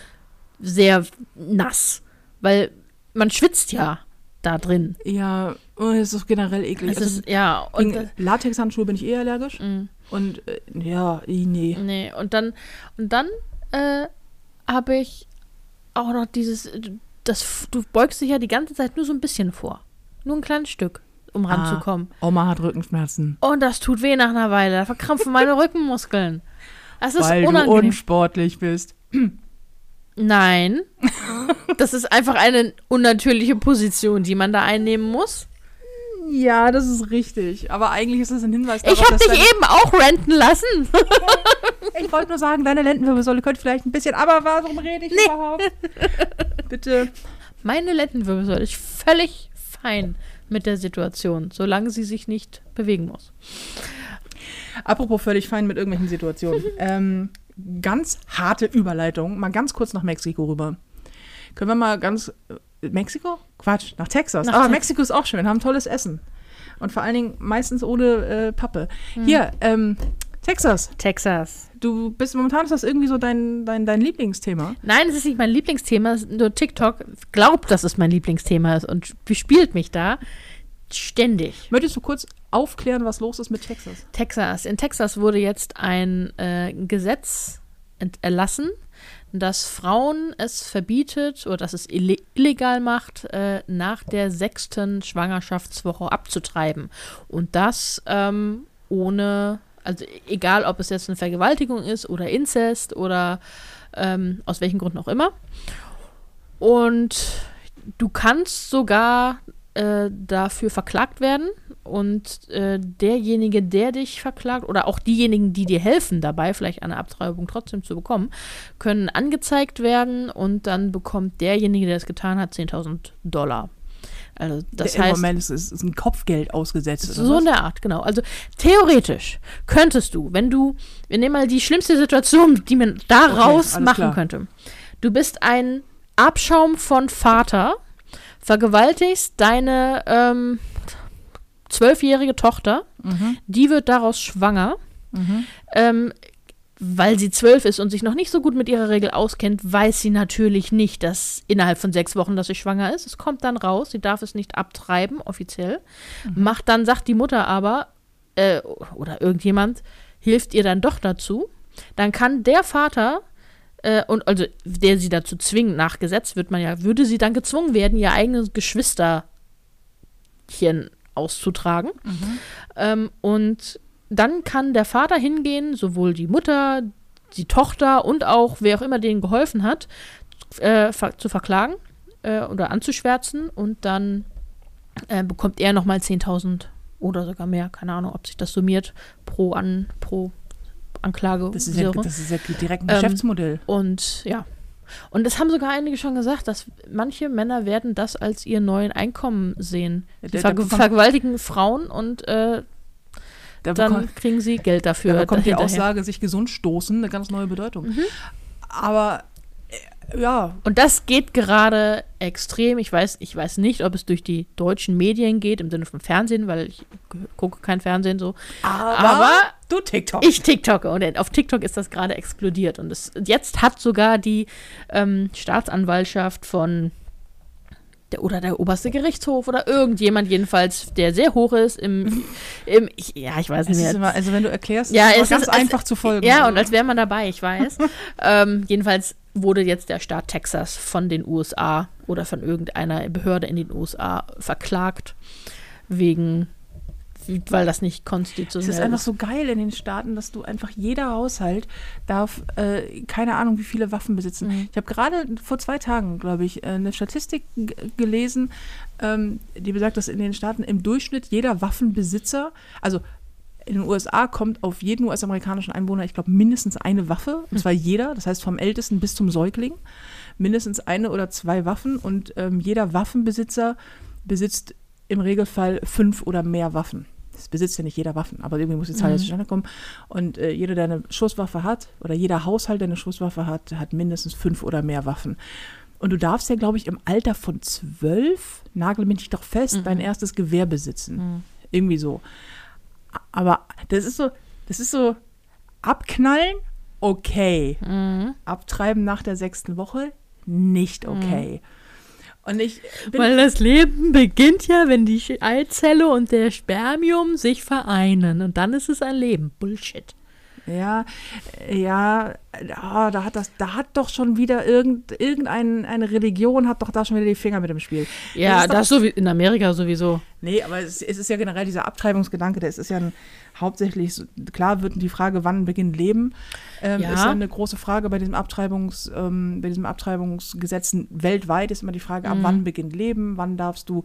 sehr nass. Weil man schwitzt ja da drin. Ja, oh, es ist generell eklig. Es Also, ist, ja, und Latexhandschuhe bin ich eh allergisch. Mm. Und äh, ja, eh, nee. Nee, und dann, und dann äh, habe ich auch noch dieses, das, du beugst dich ja die ganze Zeit nur so ein bisschen vor. Nur ein kleines Stück, um ranzukommen. Ah, Oma hat Rückenschmerzen. Und das tut weh nach einer Weile. Da verkrampfen meine Rückenmuskeln. Das ist weil du unangenehm. unsportlich bist. Nein. Das ist einfach eine unnatürliche Position, die man da einnehmen muss. Ja, das ist richtig. Aber eigentlich ist es ein Hinweis Ich habe dich eben auch renten lassen. Ich wollte nur sagen, deine Lendenwirbelsäule könnte vielleicht ein bisschen, aber warum rede ich überhaupt? Bitte. Meine Lendenwirbelsäule ist völlig fein mit der Situation, solange sie sich nicht bewegen muss. Apropos völlig fein mit irgendwelchen Situationen. ähm, ganz harte Überleitung. Mal ganz kurz nach Mexiko rüber. Können wir mal ganz. äh, Mexiko? Quatsch, nach Texas. Nach Aber Tex- Mexiko ist auch schön, haben tolles Essen. Und vor allen Dingen meistens ohne äh, Pappe. Hm. Hier, ähm, Texas. Texas. Du bist momentan ist das irgendwie so dein, dein, dein Lieblingsthema. Nein, es ist nicht mein Lieblingsthema, nur TikTok glaubt, dass es mein Lieblingsthema ist und bespielt mich da ständig. Möchtest du kurz aufklären, was los ist mit Texas? Texas. In Texas wurde jetzt ein äh, Gesetz erlassen, das Frauen es verbietet oder dass es ille- illegal macht, äh, nach der sechsten Schwangerschaftswoche abzutreiben. Und das ähm, ohne, also egal ob es jetzt eine Vergewaltigung ist oder Inzest oder ähm, aus welchen Gründen auch immer. Und du kannst sogar äh, dafür verklagt werden und äh, derjenige, der dich verklagt oder auch diejenigen, die dir helfen dabei, vielleicht eine Abtreibung trotzdem zu bekommen, können angezeigt werden und dann bekommt derjenige, der es getan hat, 10.000 Dollar. Also das Im heißt, Moment ist, ist, ein Kopfgeld ausgesetzt. So was? in der Art, genau. Also theoretisch könntest du, wenn du, wir nehmen mal die schlimmste Situation, die man daraus alles machen klar. könnte. Du bist ein Abschaum von Vater, vergewaltigst deine ähm, zwölfjährige Tochter, Mhm. die wird daraus schwanger. Mhm. Ähm, weil sie zwölf ist und sich noch nicht so gut mit ihrer Regel auskennt, weiß sie natürlich nicht, dass innerhalb von sechs Wochen, dass sie schwanger ist. Es kommt dann raus, sie darf es nicht abtreiben, offiziell. Macht dann, sagt die Mutter aber, äh, oder irgendjemand, hilft ihr dann doch dazu. Dann kann der Vater, äh, und also der sie dazu zwingt, nach Gesetz wird man ja, würde sie dann gezwungen werden, ihr eigenes Geschwisterchen auszutragen. Ähm, und dann kann der Vater hingehen, sowohl die Mutter, die Tochter und auch wer auch immer denen geholfen hat, äh, ver zu verklagen äh, oder anzuschwärzen und dann äh, bekommt er nochmal 10.000 oder sogar mehr, keine Ahnung, ob sich das summiert pro, an, pro Anklage. Das ist ja, das ist ja direkt ein Ähm, Geschäftsmodell. Und ja. Und es haben sogar einige schon gesagt, dass manche Männer werden das als ihren neuen Einkommen sehen. Die der bekommt- vergewaltigen Frauen und äh, Da dann bekommt, kriegen sie Geld dafür. da bekommt die. Aussage, sich gesund stoßen, eine ganz neue Bedeutung. Mhm. Aber äh, ja, Und das geht gerade extrem. Ich weiß, ich weiß nicht, ob es durch die deutschen Medien geht, im Sinne von Fernsehen, weil ich gucke kein Fernsehen so. aber, Aber du TikTok. ich TikToke und auf TikTok ist das gerade explodiert. Und es, jetzt hat sogar die ähm, Staatsanwaltschaft von der, oder der oberste Gerichtshof oder irgendjemand jedenfalls, der sehr hoch ist im, im ich, ja, ich weiß es nicht mehr. immer, also wenn du erklärst, Ja, ist es es ganz ist- einfach zu folgen. Ja, und als wäre man dabei, ich weiß. ähm, jedenfalls wurde jetzt der Staat Texas von den USA oder von irgendeiner Behörde in den USA verklagt wegen, weil das nicht Es konstitutionell ist einfach so geil in den Staaten, dass du einfach jeder Haushalt darf, äh, keine Ahnung, wie viele Waffen besitzen. Mhm. Ich habe gerade vor zwei Tagen, glaube ich, äh, eine Statistik gelesen, ähm, die besagt, dass in den Staaten im Durchschnitt jeder Waffenbesitzer, also in den USA kommt auf jeden US-amerikanischen Einwohner, ich glaube, mindestens eine Waffe, und zwar jeder, das heißt vom Ältesten bis zum Säugling, mindestens eine oder zwei Waffen und ähm, jeder Waffenbesitzer besitzt im Regelfall fünf oder mehr Waffen. Das besitzt ja nicht jeder Waffen, aber irgendwie muss die Zahl Mhm. zustande kommen. Und äh, jeder, der eine Schusswaffe hat, oder jeder Haushalt, der eine Schusswaffe hat, hat mindestens fünf oder mehr Waffen. Und du darfst ja, glaube ich, im Alter von zwölf, nagel mich doch fest, Mhm. dein erstes Gewehr besitzen. Mhm. Irgendwie so. Aber das ist so, das ist so, abknallen, okay. Mhm. Abtreiben nach der sechsten Woche, nicht okay. Und ich Weil das Leben beginnt ja, wenn die Eizelle und der Spermium sich vereinen. Und dann ist es ein Leben. Bullshit. Ja, ja, ah, da hat das, da hat doch schon wieder irgend, irgendeine eine Religion hat doch da schon wieder die Finger mit im Spiel. Ja, doch- das so wie in Amerika sowieso. Nee, aber es, es ist ja generell dieser Abtreibungsgedanke, der ist, ist ja ein, hauptsächlich, klar wird die Frage, wann beginnt Leben, ähm, Ja. ist ja eine große Frage bei diesem Abtreibungs, ähm, bei diesem Abtreibungsgesetzen weltweit ist immer die Frage, ab Mhm. wann beginnt Leben, wann darfst du,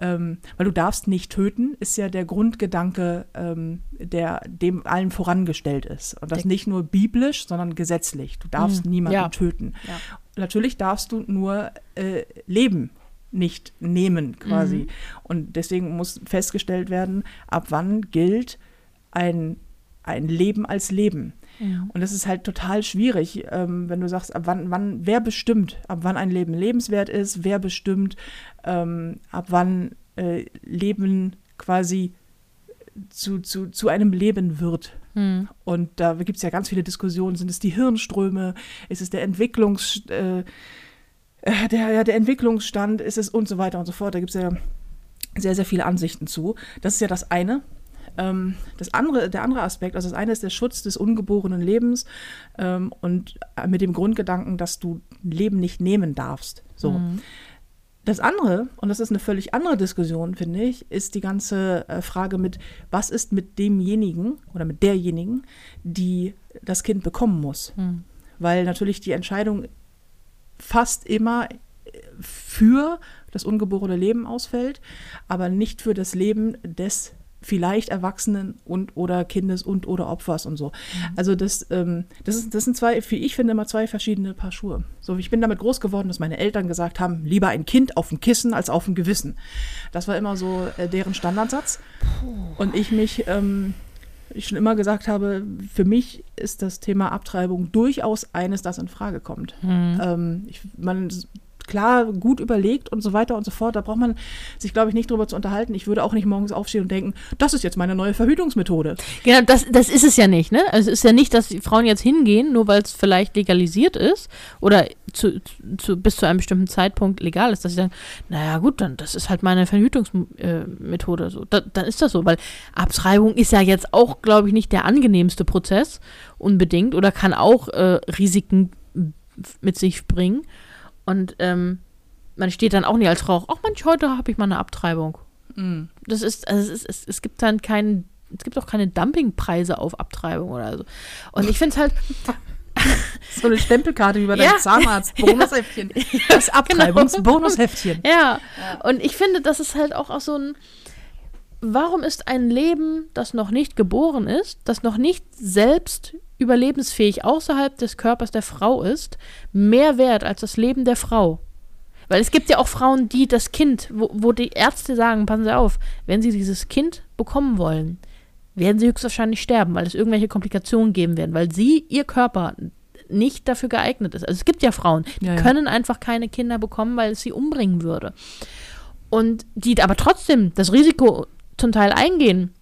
ähm, weil du darfst nicht töten, ist ja der Grundgedanke, ähm, der dem allen vorangestellt ist. Und das nicht nur biblisch, sondern gesetzlich. Du darfst Mhm. niemanden Ja. töten. Ja. Natürlich darfst du nur äh, Leben nicht nehmen, quasi. Mhm. Und deswegen muss festgestellt werden, ab wann gilt ein, ein Leben als Leben. Und das ist halt total schwierig, ähm, wenn du sagst, ab wann, wann, wer bestimmt, ab wann ein Leben lebenswert ist, wer bestimmt, ähm, ab wann äh, Leben quasi zu, zu, zu einem Leben wird. Hm. Und da gibt es ja ganz viele Diskussionen. Sind es die Hirnströme? Ist es der Entwicklungs... Äh, äh, der, ja, der Entwicklungsstand ist es und so weiter und so fort. Da gibt es ja sehr, sehr viele Ansichten zu. Das ist ja das eine. Ähm, das andere, der andere Aspekt, also das eine ist der Schutz des ungeborenen Lebens ähm, und mit dem Grundgedanken, dass du Leben nicht nehmen darfst. So. Mhm. Das andere, und das ist eine völlig andere Diskussion, finde ich, ist die ganze äh, Frage mit, was ist mit demjenigen oder mit derjenigen, die das Kind bekommen muss. Mhm. Weil natürlich die Entscheidung fast immer für das ungeborene Leben ausfällt, aber nicht für das Leben des vielleicht Erwachsenen und oder Kindes und oder Opfers und so. Mhm. Also das, ähm, das, ist, das sind zwei, wie ich finde, immer zwei verschiedene Paar Schuhe. So, ich bin damit groß geworden, dass meine Eltern gesagt haben, lieber ein Kind auf dem Kissen als auf dem Gewissen. Das war immer so äh, deren Standardsatz. Puh. Und ich mich ähm, ich schon immer gesagt habe, für mich ist das Thema Abtreibung durchaus eines, das in Frage kommt. Mhm. Ähm, ich, man klar gut überlegt und so weiter und so fort. Da braucht man sich, glaube ich, nicht drüber zu unterhalten. Ich würde auch nicht morgens aufstehen und denken, das ist jetzt meine neue Verhütungsmethode. Genau, das, das ist es ja nicht, ne? Also es ist ja nicht, dass die Frauen jetzt hingehen, nur weil es vielleicht legalisiert ist oder zu, zu, bis zu einem bestimmten Zeitpunkt legal ist, dass sie sagen, naja gut, dann das ist halt meine Verhütungsmethode. So. Da, dann ist das so, weil Abtreibung ist ja jetzt auch, glaube ich, nicht der angenehmste Prozess unbedingt oder kann auch äh, Risiken mit sich bringen. Und ähm, man steht dann auch nicht als Frau, ach Mensch, heute habe ich mal eine Abtreibung. Mm. Das ist, also es, ist, es gibt dann keinen, es gibt auch keine Dumpingpreise auf Abtreibung oder so. Und ich finde es halt. so eine Stempelkarte über dein ja. Zahnarzt, Bonusheftchen. Das Abtreibungsbonusheftchen. Ja. ja. Und ich finde, das ist halt auch, auch so ein. Warum ist ein Leben, das noch nicht geboren ist, das noch nicht selbst überlebensfähig außerhalb des Körpers der Frau ist, mehr wert als das Leben der Frau. Weil es gibt ja auch Frauen, die das Kind, wo, wo die Ärzte sagen, passen Sie auf, wenn Sie dieses Kind bekommen wollen, werden Sie höchstwahrscheinlich sterben, weil es irgendwelche Komplikationen geben werden, weil Sie, Ihr Körper nicht dafür geeignet ist. Also es gibt ja Frauen, die ja, ja. können einfach keine Kinder bekommen, weil es sie umbringen würde. Und die aber trotzdem das Risiko zum Teil eingehen,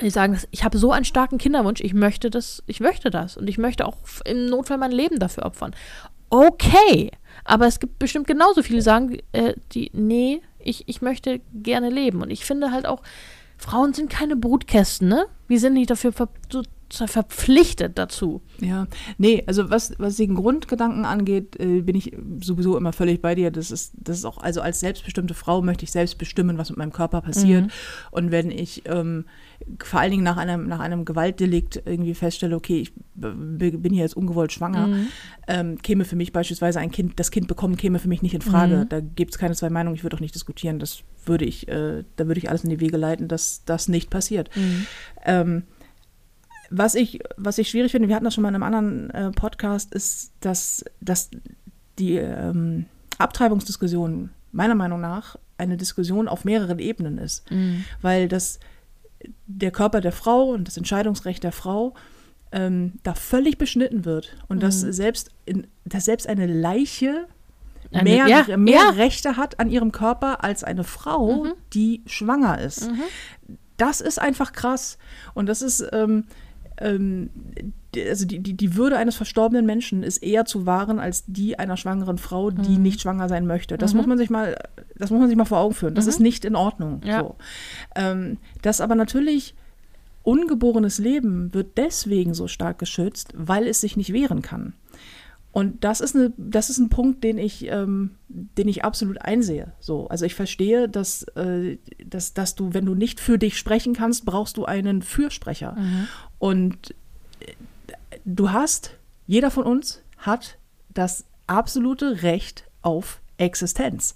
die sagen, ich habe so einen starken Kinderwunsch, ich möchte das, ich möchte das und ich möchte auch im Notfall mein Leben dafür opfern. Okay, aber es gibt bestimmt genauso viele, die sagen, äh, die, nee, ich, ich möchte gerne leben. Und ich finde halt auch, Frauen sind keine Brutkästen, ne? Wir sind nicht dafür so verpflichtet dazu. Ja, nee, also was, was den Grundgedanken angeht, äh, bin ich sowieso immer völlig bei dir. Das ist, das ist auch, also als selbstbestimmte Frau möchte ich selbst bestimmen, was mit meinem Körper passiert. Mhm. Und wenn ich ähm, vor allen Dingen nach einem, nach einem Gewaltdelikt irgendwie feststelle, okay, ich bin hier jetzt ungewollt schwanger, mhm. ähm, käme für mich beispielsweise ein Kind, das Kind bekommen, käme für mich nicht in Frage. Mhm. Da gibt es keine zwei Meinungen, ich würde auch nicht diskutieren. Das würde ich, äh, da würde ich alles in die Wege leiten, dass das nicht passiert. Mhm. Ähm, was ich, was ich schwierig finde, wir hatten das schon mal in einem anderen äh, Podcast, ist, dass, dass die ähm, Abtreibungsdiskussion meiner Meinung nach eine Diskussion auf mehreren Ebenen ist. Mhm. Weil das, der Körper der Frau und das Entscheidungsrecht der Frau ähm, da völlig beschnitten wird. Und mhm. dass, selbst in, dass selbst eine Leiche eine, mehr, ja, mehr ja. Rechte hat an ihrem Körper als eine Frau, mhm. die schwanger ist. Mhm. Das ist einfach krass. Und das ist, ähm, ähm, also die, die, die Würde eines verstorbenen Menschen ist eher zu wahren als die einer schwangeren Frau, die mhm. nicht schwanger sein möchte. Das mhm. muss man sich mal, das muss man sich mal vor Augen führen. Das mhm. ist nicht in Ordnung. Ja. So. Ähm, das aber natürlich ungeborenes Leben wird deswegen so stark geschützt, weil es sich nicht wehren kann. Und das ist, eine, das ist ein Punkt, den ich, ähm, den ich absolut einsehe. So, also ich verstehe, dass, äh, dass, dass du, wenn du nicht für dich sprechen kannst, brauchst du einen Fürsprecher. Mhm. Und äh, du hast, jeder von uns hat das absolute Recht auf Existenz.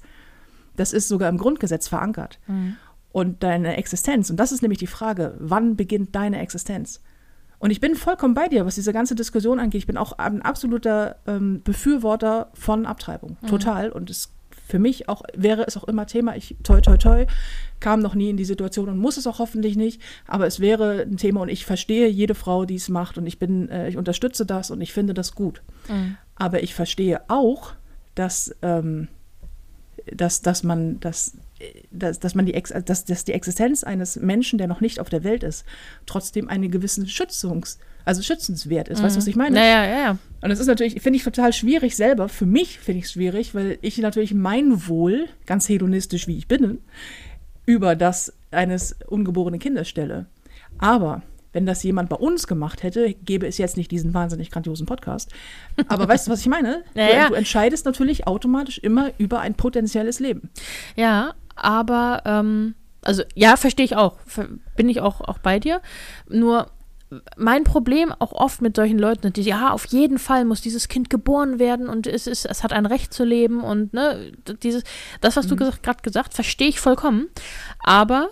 Das ist sogar im Grundgesetz verankert. Mhm. Und deine Existenz, und das ist nämlich die Frage, wann beginnt deine Existenz? Und ich bin vollkommen bei dir, was diese ganze Diskussion angeht. Ich bin auch ein absoluter ähm, Befürworter von Abtreibung. Mhm. Total. Und es für mich auch wäre es auch immer Thema. Ich toi toi toi kam noch nie in die Situation und muss es auch hoffentlich nicht. Aber es wäre ein Thema und ich verstehe jede Frau, die es macht und ich bin, äh, ich unterstütze das und ich finde das gut. Mhm. Aber ich verstehe auch, dass, ähm, dass, dass man, dass dass, dass man die, Ex dass, dass die Existenz eines Menschen, der noch nicht auf der Welt ist, trotzdem einen gewissen Schützungs, also schützenswert ist. Mhm. Weißt du, was ich meine? Ja, ja, ja. Und das ist natürlich, finde ich total schwierig selber. Für mich finde ich es schwierig, weil ich natürlich mein Wohl, ganz hedonistisch wie ich bin, über das eines ungeborenen Kindes stelle. Aber wenn das jemand bei uns gemacht hätte, gäbe es jetzt nicht diesen wahnsinnig grandiosen Podcast. Aber weißt du, was ich meine? Ja, du, du, entscheidest natürlich automatisch immer über ein potenzielles Leben. Ja, aber ähm, also ja, verstehe ich auch. Bin ich auch, auch bei dir. Nur mein Problem auch oft mit solchen Leuten, die ja, auf jeden Fall muss dieses Kind geboren werden und es ist, es hat ein Recht zu leben und ne, dieses, das, was mhm. du gerade gesagt, verstehe ich vollkommen. Aber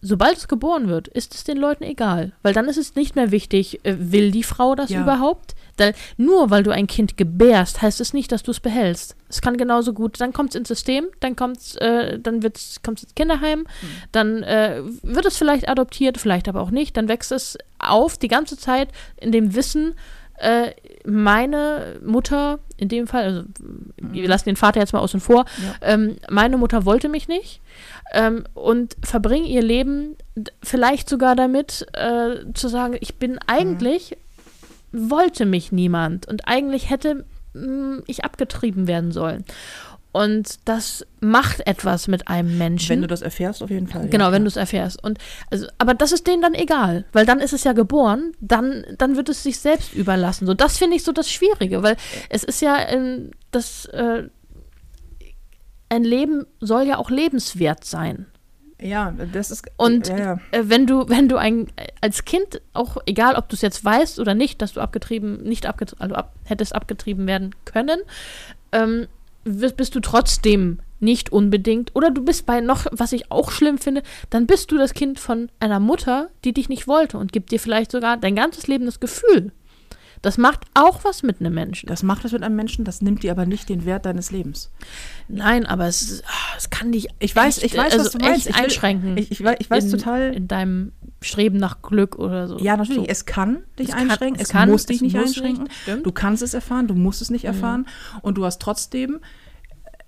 sobald es geboren wird, ist es den Leuten egal. Weil dann ist es nicht mehr wichtig, äh, will die Frau das ja. überhaupt? Da, nur weil du ein Kind gebärst, heißt es nicht, dass du es behältst. Es kann genauso gut, dann kommt es ins System, dann kommt's, äh, dann wird's, kommt es ins Kinderheim, mhm. dann äh, wird es vielleicht adoptiert, vielleicht aber auch nicht, dann wächst es auf die ganze Zeit in dem Wissen, äh, meine Mutter, in dem Fall, also mhm. wir lassen den Vater jetzt mal außen vor, ja. ähm, meine Mutter wollte mich nicht ähm, und verbringen ihr Leben vielleicht sogar damit äh, zu sagen, ich bin eigentlich, mhm. Wollte mich niemand und eigentlich hätte mh, mm, ich abgetrieben werden sollen. Und das macht etwas mit einem Menschen. Wenn du das erfährst, auf jeden Fall. Genau, ja. wenn du es erfährst. Und also, aber das ist denen dann egal, weil dann ist es ja geboren, dann, dann wird es sich selbst überlassen. So, das finde ich so das Schwierige, weil es ist ja ähm, das äh, ein Leben soll ja auch lebenswert sein. Ja, das ist. Und ja, ja. Äh, wenn du, wenn du ein als Kind, auch egal ob du es jetzt weißt oder nicht, dass du abgetrieben, nicht abgetrieben, also ab, hättest abgetrieben werden können, ähm, bist du trotzdem nicht unbedingt. Oder du bist bei noch, was ich auch schlimm finde, dann bist du das Kind von einer Mutter, die dich nicht wollte und gibt dir vielleicht sogar dein ganzes Leben das Gefühl, das macht auch was mit einem Menschen. Das macht was mit einem Menschen, das nimmt dir aber nicht den Wert deines Lebens. Nein, aber es, ah, es kann dich. Ich weiß, echt, ich weiß, also was du meinst. Ich will, einschränken. Ich, ich, ich weiß in, total. In deinem Streben nach Glück oder so. Ja, natürlich. So. Es kann dich es einschränken. Kann, es, kann, muss dich nicht einschränken. Nicht, du kannst es erfahren, du musst es nicht erfahren. Mhm. Und du hast trotzdem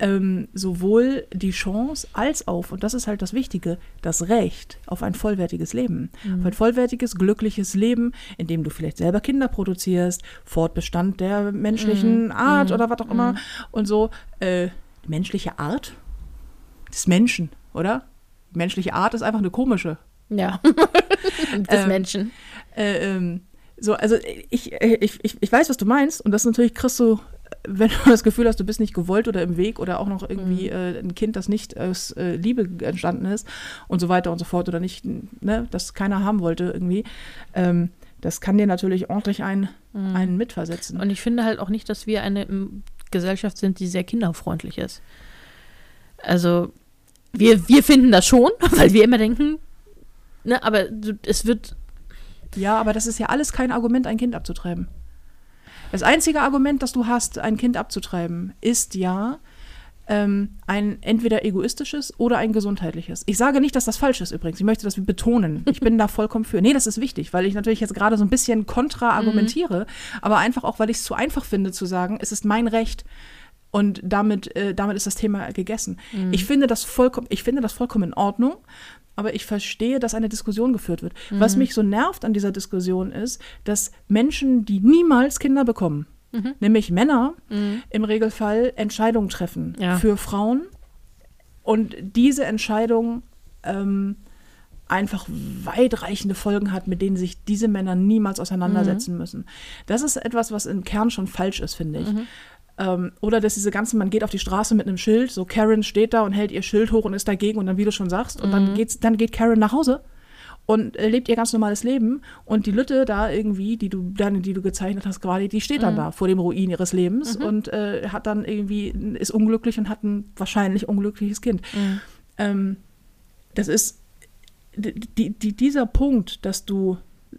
ähm, sowohl die Chance als auch, und das ist halt das Wichtige, das Recht auf ein vollwertiges Leben. Mhm. Auf ein vollwertiges, glückliches Leben, in dem du vielleicht selber Kinder produzierst, Fortbestand der menschlichen mhm. Art mhm. oder was auch immer. Mhm. Und so, äh, menschliche Art des Menschen, oder? Menschliche Art ist einfach eine komische. Ja, des ähm, Menschen. Äh, ähm, so, also ich, ich, ich, ich weiß, was du meinst, und das natürlich kriegst du wenn du das Gefühl hast, du bist nicht gewollt oder im Weg oder auch noch irgendwie mhm. äh, ein Kind, das nicht aus äh, Liebe entstanden ist und so weiter und so fort oder nicht, ne, das keiner haben wollte irgendwie, ähm, das kann dir natürlich ordentlich ein, mhm. einen mitversetzen. Und ich finde halt auch nicht, dass wir eine Gesellschaft sind, die sehr kinderfreundlich ist. Also wir, wir finden das schon, weil wir immer denken, ne, aber es wird. Ja, aber das ist ja alles kein Argument, ein Kind abzutreiben. Das einzige Argument, das du hast, ein Kind abzutreiben, ist ja ähm, ein entweder egoistisches oder ein gesundheitliches. Ich sage nicht, dass das falsch ist übrigens. Ich möchte das betonen. Ich bin da vollkommen für. Nee, das ist wichtig, weil ich natürlich jetzt gerade so ein bisschen kontra argumentiere, mhm. aber einfach auch, weil ich es zu einfach finde zu sagen, es ist mein Recht. Und damit, äh, damit ist das Thema gegessen. Mhm. Ich, finde das vollkommen, ich finde das vollkommen in Ordnung, aber ich verstehe, dass eine Diskussion geführt wird. Mhm. Was mich so nervt an dieser Diskussion ist, dass Menschen, die niemals Kinder bekommen, mhm. nämlich Männer, mhm. im Regelfall Entscheidungen treffen ja. für Frauen und diese Entscheidung ähm, einfach weitreichende Folgen hat, mit denen sich diese Männer niemals auseinandersetzen mhm. müssen. Das ist etwas, was im Kern schon falsch ist, finde ich. Mhm. Ähm, oder dass diese ganzen, man geht auf die Straße mit einem Schild, so Karen steht da und hält ihr Schild hoch und ist dagegen und dann, wie du schon sagst, und mhm. dann, geht's, dann geht Karen nach Hause und äh, lebt ihr ganz normales Leben und die Lütte da irgendwie, die du dann, die du gezeichnet hast, gerade, die steht dann mhm. da vor dem Ruin ihres Lebens mhm. und äh, hat dann irgendwie, ist unglücklich und hat ein wahrscheinlich unglückliches Kind. Mhm. Ähm, das ist die, die, dieser Punkt, dass du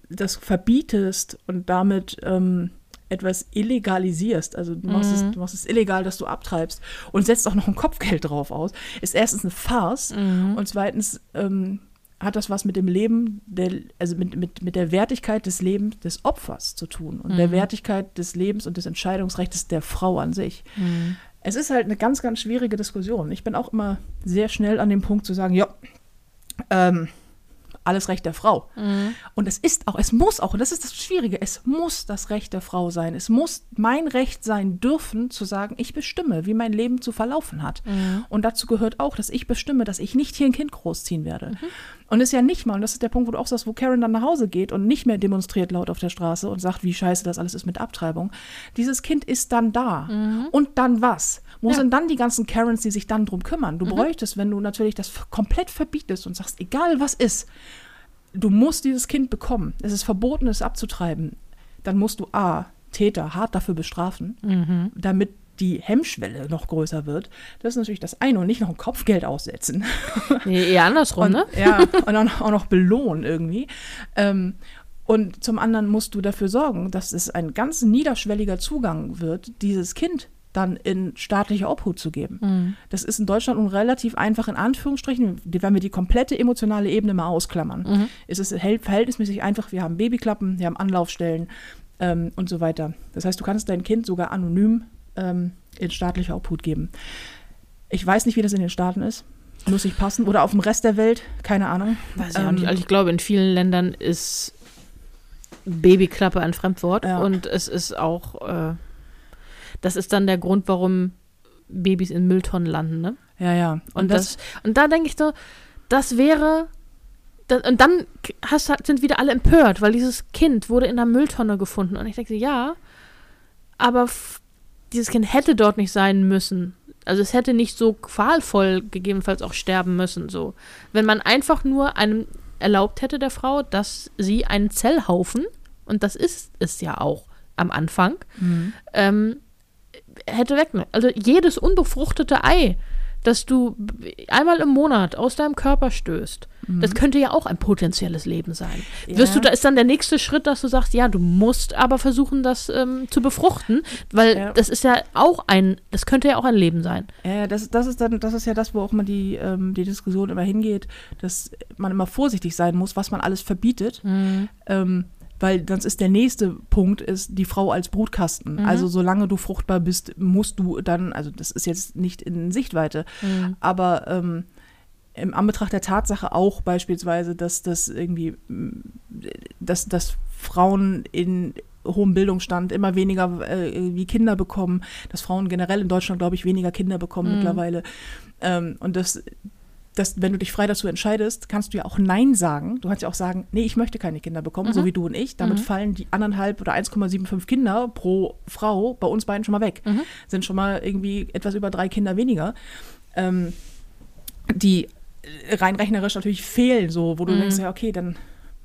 das verbietest und damit ähm, etwas illegalisierst, also du machst, mhm. es, du machst es illegal, dass du abtreibst und setzt auch noch ein Kopfgeld drauf aus, ist erstens eine Farce mhm. und zweitens ähm, hat das was mit dem Leben, der, also mit, mit, mit der Wertigkeit des Lebens des Opfers zu tun und mhm. der Wertigkeit des Lebens und des Entscheidungsrechts der Frau an sich. Mhm. es ist halt eine ganz, ganz schwierige Diskussion. Ich bin auch immer sehr schnell an dem Punkt zu sagen, ja, ähm, alles Recht der Frau. Mhm. Und es ist auch, es muss auch, und das ist das Schwierige, es muss das Recht der Frau sein. Es muss mein Recht sein dürfen, zu sagen, ich bestimme, wie mein Leben zu verlaufen hat. Mhm. Und dazu gehört auch, dass ich bestimme, dass ich nicht hier ein Kind großziehen werde. Mhm. Und es ist ja nicht mal, und das ist der Punkt, wo du auch sagst, wo Karen dann nach Hause geht und nicht mehr demonstriert laut auf der Straße und sagt, wie scheiße das alles ist mit Abtreibung. Dieses Kind ist dann da. Und dann was? Wo Mhm. Ja. Mhm. sind dann die ganzen Karens, die sich dann drum kümmern? Du bräuchtest, wenn du natürlich das komplett verbietest und sagst, egal was ist, du musst dieses Kind bekommen. Es ist verboten, es abzutreiben. Dann musst du A, Täter hart dafür bestrafen, Mhm. damit die Hemmschwelle noch größer wird. Das ist natürlich das eine und nicht noch ein Kopfgeld aussetzen. Nee, eher andersrum, Und, ne? Ja, und dann auch noch belohnen irgendwie. Ähm, und zum anderen musst du dafür sorgen, dass es ein ganz niederschwelliger Zugang wird, dieses Kind dann in staatliche Obhut zu geben. Mhm. Das ist in Deutschland nun relativ einfach, in Anführungsstrichen, wenn wir die komplette emotionale Ebene mal ausklammern. Mhm. ist es verhältnismäßig einfach, wir haben Babyklappen, wir haben Anlaufstellen ähm, und so weiter. Das heißt, du kannst dein Kind sogar anonym ähm, in staatliche Obhut geben. Ich weiß nicht, wie das in den Staaten ist. Muss ich passen. Oder auf dem Rest der Welt, keine Ahnung. Weiß ich Ähm, nicht. Also ich glaube, in vielen Ländern ist Babyklappe ein Fremdwort Ja. und es ist auch, äh, das ist dann der Grund, warum Babys in Mülltonnen landen, ne? Ja, ja. Und, das, und da denke ich so, das wäre, da, und dann hast, sind wieder alle empört, weil dieses Kind wurde in der Mülltonne gefunden und ich denke, ja, aber dieses Kind hätte dort nicht sein müssen. Also es hätte nicht so qualvoll gegebenenfalls auch sterben müssen, so. Wenn man einfach nur einem erlaubt hätte der Frau, dass sie einen Zellhaufen, und das ist es ja auch am Anfang, Mhm. ähm, hätte weg. Also jedes unbefruchtete Ei, das du einmal im Monat aus deinem Körper stößt, das könnte ja auch ein potenzielles Leben sein. Ja. Wirst du, da ist dann der nächste Schritt, dass du sagst, ja, du musst aber versuchen, das ähm, zu befruchten, weil Ja. das ist ja auch ein, das könnte ja auch ein Leben sein. Ja, das, das ist dann, das ist ja das, wo auch immer die, ähm, die Diskussion immer hingeht, dass man immer vorsichtig sein muss, was man alles verbietet. Ähm, weil sonst ist der nächste Punkt ist die Frau als Brutkasten. Mhm. Also solange du fruchtbar bist, musst du dann, also das ist jetzt nicht in Sichtweite, Mhm. aber ähm, im Anbetracht der Tatsache auch beispielsweise, dass das irgendwie, m, dass, dass Frauen in hohem Bildungsstand immer weniger äh, irgendwie Kinder bekommen, dass Frauen generell in Deutschland, glaube ich, weniger Kinder bekommen Mhm. mittlerweile. Ähm, und das, das, wenn du dich frei dazu entscheidest, kannst du ja auch Nein sagen. Du kannst ja auch sagen, nee, ich möchte keine Kinder bekommen, so wie du und ich. Damit Mhm. fallen die anderthalb oder 1,75 Kinder pro Frau bei uns beiden schon mal weg. Mhm. Sind schon mal irgendwie etwas über drei Kinder weniger. Ähm, die äh, rein rechnerisch natürlich fehlen, so, wo du Mhm. denkst, ja, okay, dann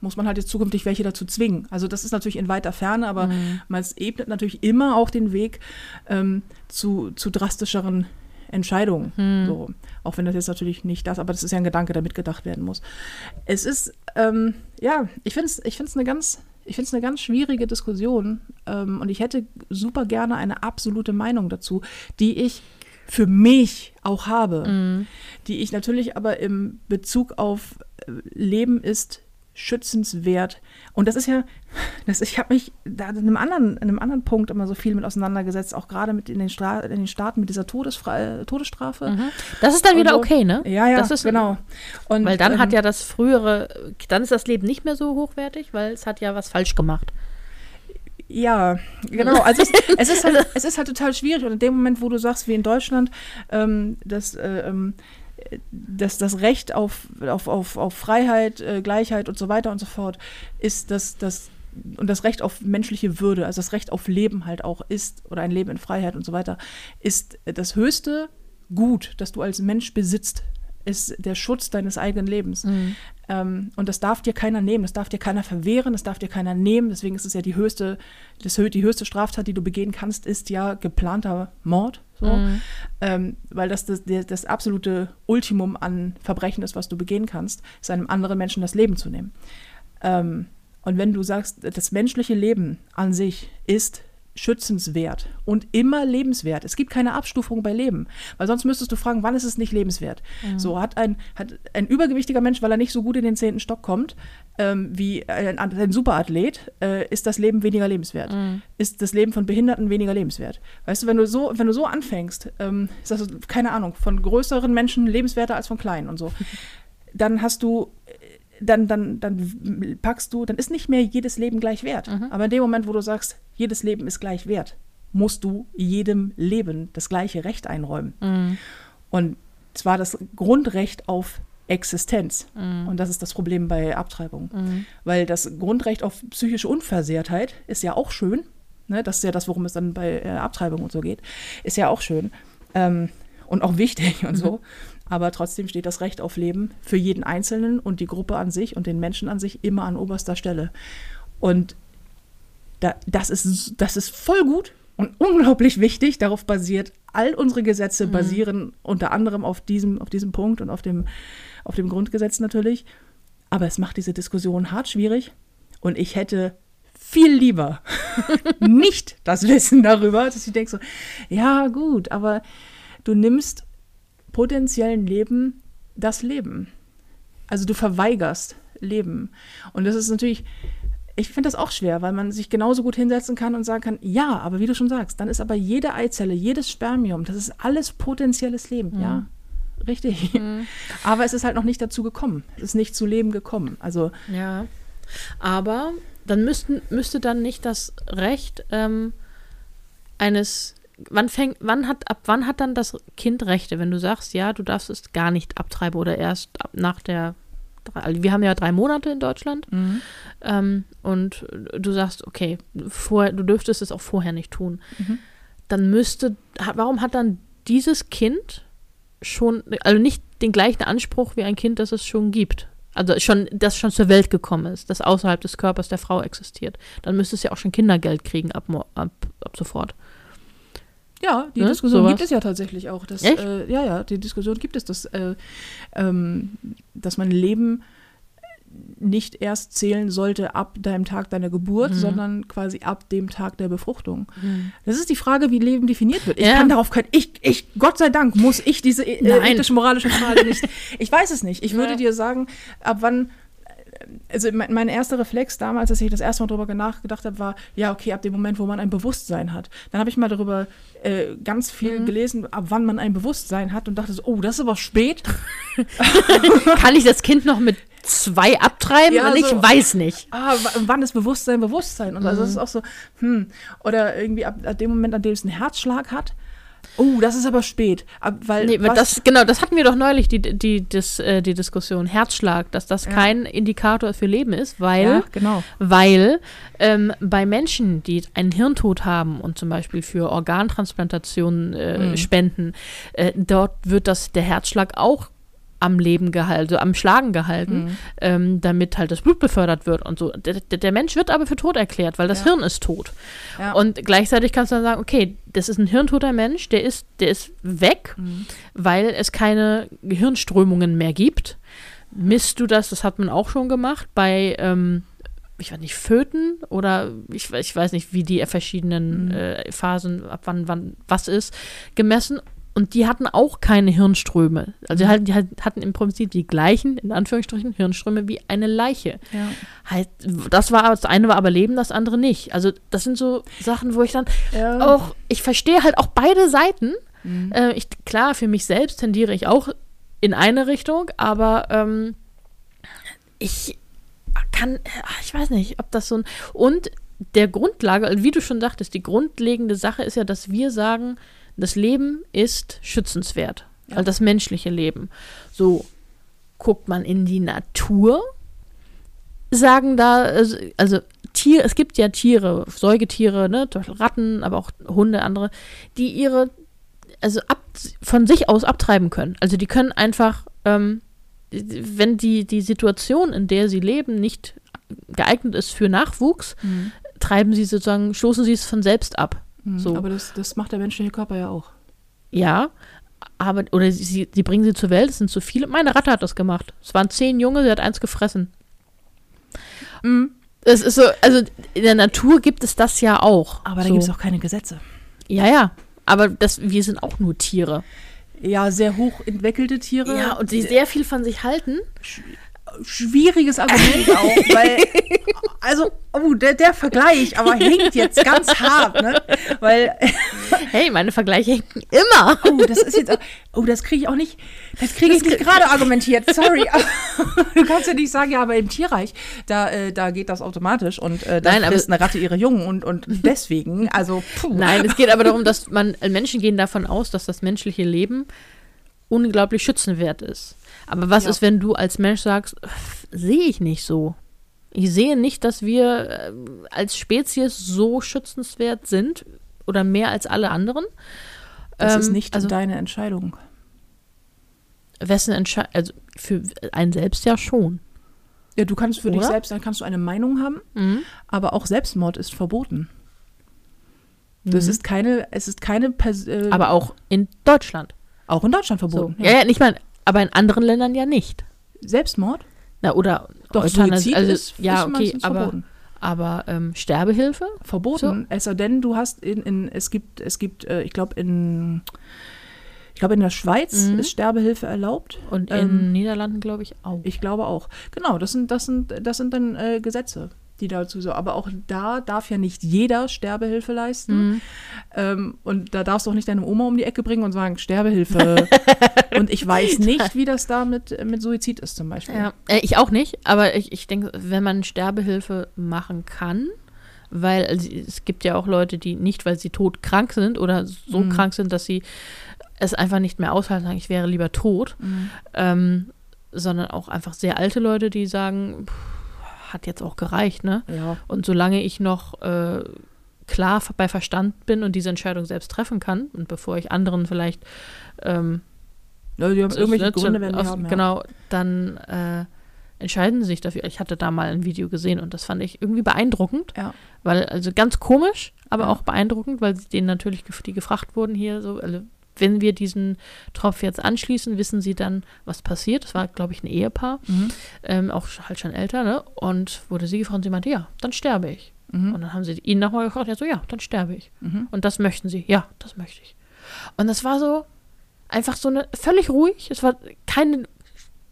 muss man halt jetzt zukünftig welche dazu zwingen. Also das ist natürlich in weiter Ferne, aber Mhm. man ebnet natürlich immer auch den Weg ähm, zu, zu drastischeren Entscheidungen. Mhm. So. Auch wenn das jetzt natürlich nicht das, aber das ist ja ein Gedanke, der mitgedacht werden muss. Es ist, ähm, ja, ich finde es ich find's eine ganz, ich finde es eine ganz schwierige Diskussion ähm, und ich hätte super gerne eine absolute Meinung dazu, die ich für mich auch habe, Mhm. die ich natürlich aber im Bezug auf äh, Leben ist schützenswert. Und das ist ja, das, ich habe mich da in einem, anderen, in einem anderen Punkt immer so viel mit auseinandergesetzt, auch gerade mit in den, Stra in den Staaten mit dieser Todesfra Todesstrafe. Mhm. Das ist dann wieder so. okay, ne? Ja, ja, das ist, genau. Und, Weil dann ähm, hat ja das frühere, dann ist das Leben nicht mehr so hochwertig, weil es hat ja was falsch gemacht. Ja, genau. Also es, es, ist halt, es ist halt total schwierig. Und in dem Moment, wo du sagst, wie in Deutschland, ähm, dass, äh, ähm, dass das Recht auf, auf, auf, auf Freiheit, äh, Gleichheit und so weiter und so fort ist, dass das und das Recht auf menschliche Würde, also das Recht auf Leben halt auch ist, oder ein Leben in Freiheit und so weiter, ist das höchste Gut, das du als Mensch besitzt, ist der Schutz deines eigenen Lebens. Ähm, und das darf dir keiner nehmen, das darf dir keiner verwehren, das darf dir keiner nehmen. Deswegen ist es ja die höchste, das, die höchste Straftat, die du begehen kannst, ist ja geplanter Mord. So. Mhm. Ähm, weil das das, das absolute Ultimum an Verbrechen ist, was du begehen kannst, ist einem anderen Menschen das Leben zu nehmen. Ähm, und wenn du sagst, das menschliche Leben an sich ist schützenswert und immer lebenswert. Es gibt keine Abstufung bei Leben, weil sonst müsstest du fragen, wann ist es nicht lebenswert? Mhm. So hat ein, hat ein übergewichtiger Mensch, weil er nicht so gut in den zehnten Stock kommt, ähm, wie ein, ein Superathlet, äh, ist das Leben weniger lebenswert. Mhm. Ist das Leben von Behinderten weniger lebenswert. Weißt du, wenn du so, wenn du so anfängst, ähm, ist das, keine Ahnung, von größeren Menschen lebenswerter als von kleinen und so, dann hast du dann, dann, dann packst du, dann ist nicht mehr jedes Leben gleich wert. Mhm. Aber in dem Moment, wo du sagst, jedes Leben ist gleich wert, musst du jedem Leben das gleiche Recht einräumen. Mhm. Und zwar das Grundrecht auf Existenz. Mhm. Und das ist das Problem bei Abtreibung. Mhm. Weil das Grundrecht auf psychische Unversehrtheit ist ja auch schön. Ne? Das ist ja das, worum es dann bei äh, Abtreibung und so geht. Ist ja auch schön. Ähm, und auch wichtig und so. Aber trotzdem steht das Recht auf Leben für jeden Einzelnen und die Gruppe an sich und den Menschen an sich immer an oberster Stelle. Und da, das, ist, das ist voll gut und unglaublich wichtig. Darauf basiert all unsere Gesetze, mhm. basieren unter anderem auf diesem, auf diesem Punkt und auf dem, auf dem Grundgesetz natürlich. Aber es macht diese Diskussion hart schwierig. Und ich hätte viel lieber nicht das Wissen darüber, dass ich denke so, ja gut, aber du nimmst potenziellen Leben das Leben. Also du verweigerst Leben. Und das ist natürlich, ich finde das auch schwer, weil man sich genauso gut hinsetzen kann und sagen kann, ja, aber wie du schon sagst, dann ist aber jede Eizelle, jedes Spermium, das ist alles potenzielles Leben, mhm. ja. Richtig. Mhm. Aber es ist halt noch nicht dazu gekommen. Es ist nicht zu Leben gekommen. Also. Ja. Aber dann müssten, müsste dann nicht das Recht ähm, eines wann fängt, wann hat, ab wann hat dann das Kind Rechte, wenn du sagst, ja, du darfst es gar nicht abtreiben oder erst ab nach der, also wir haben ja drei Monate in Deutschland mhm. ähm, und du sagst, okay, vor, du dürftest es auch vorher nicht tun, mhm. dann müsste, warum hat dann dieses Kind schon, also nicht den gleichen Anspruch wie ein Kind, das es schon gibt? Also schon, das schon zur Welt gekommen ist, das außerhalb des Körpers der Frau existiert. Dann müsste es ja auch schon Kindergeld kriegen ab, ab, ab sofort. Ja, die ne? Diskussion Sowas. gibt es ja tatsächlich auch. Dass, äh, ja, ja, die Diskussion gibt es, dass, äh, ähm, dass man Leben nicht erst zählen sollte ab deinem Tag deiner Geburt, mhm. sondern quasi ab dem Tag der Befruchtung. Mhm. Das ist die Frage, wie Leben definiert wird. Ich ja. kann darauf kein, ich, ich, Gott sei Dank, muss ich diese äh, ethisch-moralische Frage nicht. Ich weiß es nicht. Ich würde ja. dir sagen, ab wann also mein, mein, erster Reflex damals, als ich das erste Mal darüber nachgedacht habe, war, ja, okay, ab dem Moment, wo man ein Bewusstsein hat. Dann habe ich mal darüber äh, ganz viel mhm. gelesen, ab wann man ein Bewusstsein hat und dachte so, oh, das ist aber spät. Kann ich das Kind noch mit zwei abtreiben? Ja, ich so, weiß nicht. Ah, wann ist Bewusstsein Bewusstsein? Und also mhm. das ist auch so, hm, oder irgendwie ab, ab dem Moment, an dem es einen Herzschlag hat, Oh, das ist aber spät. Weil nee, das, genau, das hatten wir doch neulich, die, die, das, äh, die Diskussion. Herzschlag, dass das ja. kein Indikator für Leben ist, weil, ja, genau. weil ähm, bei Menschen, die einen Hirntod haben und zum Beispiel für Organtransplantationen äh, mhm. spenden, äh, dort wird das, der Herzschlag auch am Leben gehalten, also am Schlagen gehalten, mhm. ähm, damit halt das Blut befördert wird und so. Der, der, Mensch wird aber für tot erklärt, weil das ja. Hirn ist tot. Ja. Und gleichzeitig kannst du dann sagen, okay, das ist ein hirntoter Mensch, der ist, der ist weg, mhm. weil es keine Gehirnströmungen mehr gibt. Misst du das, das hat man auch schon gemacht, bei ähm, ich weiß nicht, Föten oder ich, ich weiß nicht, wie die verschiedenen mhm. äh, Phasen, ab wann, wann was ist, gemessen. Und die hatten auch keine Hirnströme. Also die, die hatten im Prinzip die gleichen, in Anführungsstrichen, Hirnströme wie eine Leiche. Ja. Halt, das war das eine war aber Leben, das andere nicht. Also das sind so Sachen, wo ich dann ja. auch, ich verstehe halt auch beide Seiten. Mhm. Äh, ich, klar, für mich selbst tendiere ich auch in eine Richtung, aber ähm, ich kann, ich weiß nicht, ob das so ein. Und der Grundlage, also wie du schon sagtest, die grundlegende Sache ist ja, dass wir sagen, das Leben ist schützenswert. Ja. Also das menschliche Leben. So guckt man in die Natur, sagen da, also, also Tier, es gibt ja Tiere, Säugetiere, ne, Ratten, aber auch Hunde, andere, die ihre, also ab, von sich aus abtreiben können. Also die können einfach, ähm, wenn die, die Situation, in der sie leben, nicht geeignet ist für Nachwuchs, mhm. treiben sie sozusagen, stoßen sie es von selbst ab. Mhm, so. Aber das, das macht der menschliche Körper ja auch. Ja, aber, oder sie, sie bringen sie zur Welt, es sind zu viele. Meine Ratte hat das gemacht. Es waren zehn Junge, sie hat eins gefressen. Mhm. Es ist so, also in der Natur gibt es das ja auch. Aber da so. gibt es auch keine Gesetze. Ja, ja. Aber das, wir sind auch nur Tiere. Ja, sehr hoch entwickelte Tiere. Ja, und die sehr viel von sich halten. Schwieriges Argument auch, weil, also, oh, der, der Vergleich, aber hinkt jetzt ganz hart, ne? Weil, Hey, meine Vergleiche hinken immer. oh, das ist jetzt, oh, das kriege ich auch nicht, das kriege ich nicht gerade argumentiert, sorry. du kannst ja nicht sagen, ja, aber im Tierreich, da, äh, da geht das automatisch und äh, da Nein, aber- frisst eine Ratte ihre Jungen und, und deswegen, also, puh. Nein, es geht aber darum, dass man, Menschen gehen davon aus, dass das menschliche Leben unglaublich schützenwert ist. Aber was Ja. ist, wenn du als Mensch sagst, "Pff, sehe ich nicht so? Ich sehe nicht, dass wir äh, als Spezies so schützenswert sind oder mehr als alle anderen. Das ist Ähm, nicht also deine Entscheidung. wessen Entscheidung, also für einen selbst ja schon. Ja, du kannst für dich Oder? selbst, dann kannst du eine Meinung haben, Mhm. aber auch Selbstmord ist verboten. Das Mhm. ist keine, es ist keine, Pers äh, Aber auch in Deutschland. Auch in Deutschland So. verboten. Ja, ja, nicht mal, aber in anderen Ländern ja nicht. Selbstmord? Na, oder Doch, Suizid also, ist, ja, ist okay, aber, verboten. aber ähm, Sterbehilfe? Verboten. Es sei denn, du hast in, in es gibt, es gibt, äh, ich glaube in ich glaube in der Schweiz Mhm. ist Sterbehilfe erlaubt. Und in Ähm, Niederlanden, glaube ich, auch. Ich glaube auch. Genau, das sind, das sind, das sind dann äh, Gesetze, die dazu so. Aber auch da darf ja nicht jeder Sterbehilfe leisten. Mhm. Ähm, und da darfst du auch nicht deine Oma um die Ecke bringen und sagen, Sterbehilfe. und ich weiß nicht, wie das da mit, mit Suizid ist zum Beispiel. Ja, äh, ich auch nicht, aber ich, ich denke, wenn man Sterbehilfe machen kann, weil also, es gibt ja auch Leute, die nicht, weil sie todkrank sind oder so Mhm. krank sind, dass sie es einfach nicht mehr aushalten, sagen, ich wäre lieber tot, Mhm. ähm, sondern auch einfach sehr alte Leute, die sagen, pff, hat jetzt auch gereicht, ne? Ja. Und solange ich noch äh, klar bei Verstand bin und diese Entscheidung selbst treffen kann und bevor ich anderen vielleicht ähm, ja die haben irgendwelche ne, Gründe, werden die aus, haben. Ja. Genau, dann äh, entscheiden sie sich dafür. Ich hatte da mal ein Video gesehen und das fand ich irgendwie beeindruckend, Ja. weil also ganz komisch, aber Ja. auch beeindruckend, weil sie denen natürlich die gefragt wurden hier so, also, wenn wir diesen Tropf jetzt anschließen, wissen sie dann, was passiert. Das war, glaube ich, ein Ehepaar, Mhm. ähm, auch halt schon älter, ne? Und wurde sie gefragt und sie meinte, ja, dann sterbe ich. Mhm. Und dann haben sie ihn nochmal gefragt, ja, so, ja, dann sterbe ich. Mhm. Und das möchten sie. Ja, das möchte ich. Und das war so einfach so eine völlig ruhig. Es war keine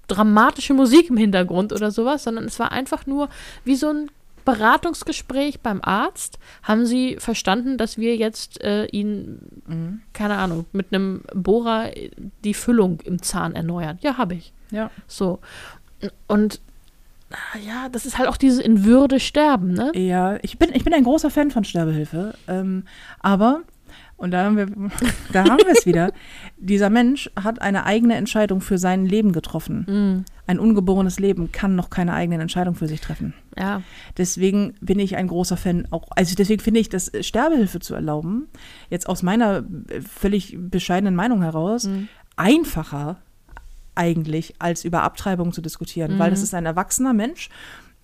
dramatische Musik im Hintergrund oder sowas, sondern es war einfach nur wie so ein Beratungsgespräch beim Arzt. Haben sie verstanden, dass wir jetzt äh, ihnen, Mhm. keine Ahnung, mit einem Bohrer die Füllung im Zahn erneuern? Ja, habe ich. Ja. So. Und ja, das ist halt auch dieses in Würde sterben, ne? Ja, ich bin, ich bin ein großer Fan von Sterbehilfe. Ähm, aber, und da haben wir, da haben wir es wieder, dieser Mensch hat eine eigene Entscheidung für sein Leben getroffen. Mm, Ein ungeborenes Leben kann noch keine eigenen Entscheidungen für sich treffen. ja. Deswegen bin ich ein großer Fan auch, also deswegen finde ich, dass Sterbehilfe zu erlauben, jetzt aus meiner äh, völlig bescheidenen Meinung heraus, Mhm. einfacher eigentlich, als über Abtreibung zu diskutieren, weil das Mhm. ist ein erwachsener Mensch,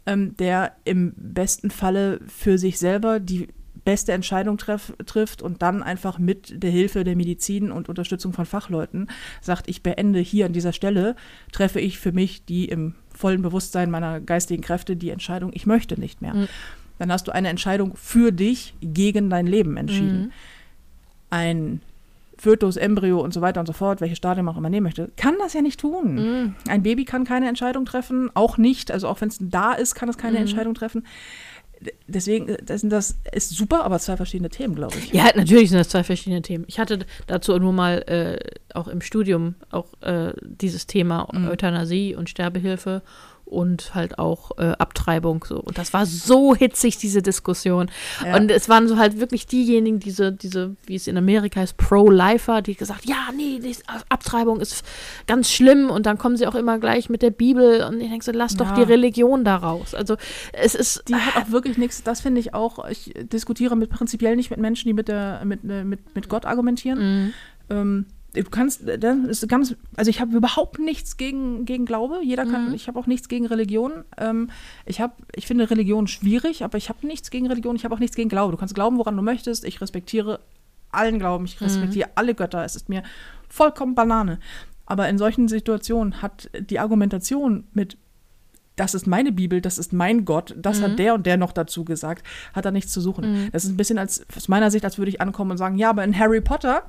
ähm, der im besten Falle für sich selber die beste Entscheidung treff, trifft und dann einfach mit der Hilfe der Medizin und Unterstützung von Fachleuten sagt, ich beende hier an dieser Stelle, treffe ich für mich die im vollen Bewusstsein meiner geistigen Kräfte die Entscheidung, ich möchte nicht mehr. Mhm. Dann hast du eine Entscheidung für dich gegen dein Leben entschieden Mhm. ein Fötus, Embryo und so weiter und so fort, welches Stadium auch immer nehmen möchte, kann das ja nicht tun. Mm. Ein Baby kann keine Entscheidung treffen, auch nicht, also auch wenn es da ist, kann es keine Mhm. Entscheidung treffen. Deswegen, äh, das, sind- das ist super, aber zwei verschiedene Themen, glaube ich. Ja, natürlich sind das zwei verschiedene Themen. Ich hatte dazu nur mal äh, auch im Studium auch äh, dieses Thema Mhm. Euthanasie und Sterbehilfe und halt auch äh, Abtreibung so. Und das war so hitzig, diese Diskussion. Ja. Und es waren so halt wirklich diejenigen, diese, diese, wie es in Amerika heißt, Pro-Lifer, die gesagt, ja, nee, Abtreibung ist ganz schlimm und dann kommen sie auch immer gleich mit der Bibel und ich denke so, lass doch Ja. die Religion da raus. Also es ist Die hat auch wirklich nichts, das finde ich auch, ich diskutiere mit prinzipiell nicht mit Menschen, die mit, der, mit, äh, mit, mit Gott argumentieren. Mhm. Ähm, du kannst, äh, das ist ganz, also ich habe überhaupt nichts gegen, gegen Glaube. Jeder kann, Mhm. ich habe auch nichts gegen Religion. Ähm, ich habe, ich finde Religion schwierig, aber ich habe nichts gegen Religion. Ich habe auch nichts gegen Glaube. Du kannst glauben, woran du möchtest. Ich respektiere allen Glauben. Ich respektiere alle Götter. Es ist mir vollkommen Banane. Aber in solchen Situationen hat die Argumentation mit das ist meine Bibel, das ist mein Gott, das Mhm. hat der und der noch dazu gesagt, hat da nichts zu suchen. Das ist ein bisschen als, aus meiner Sicht, als würde ich ankommen und sagen, ja, aber in Harry Potter,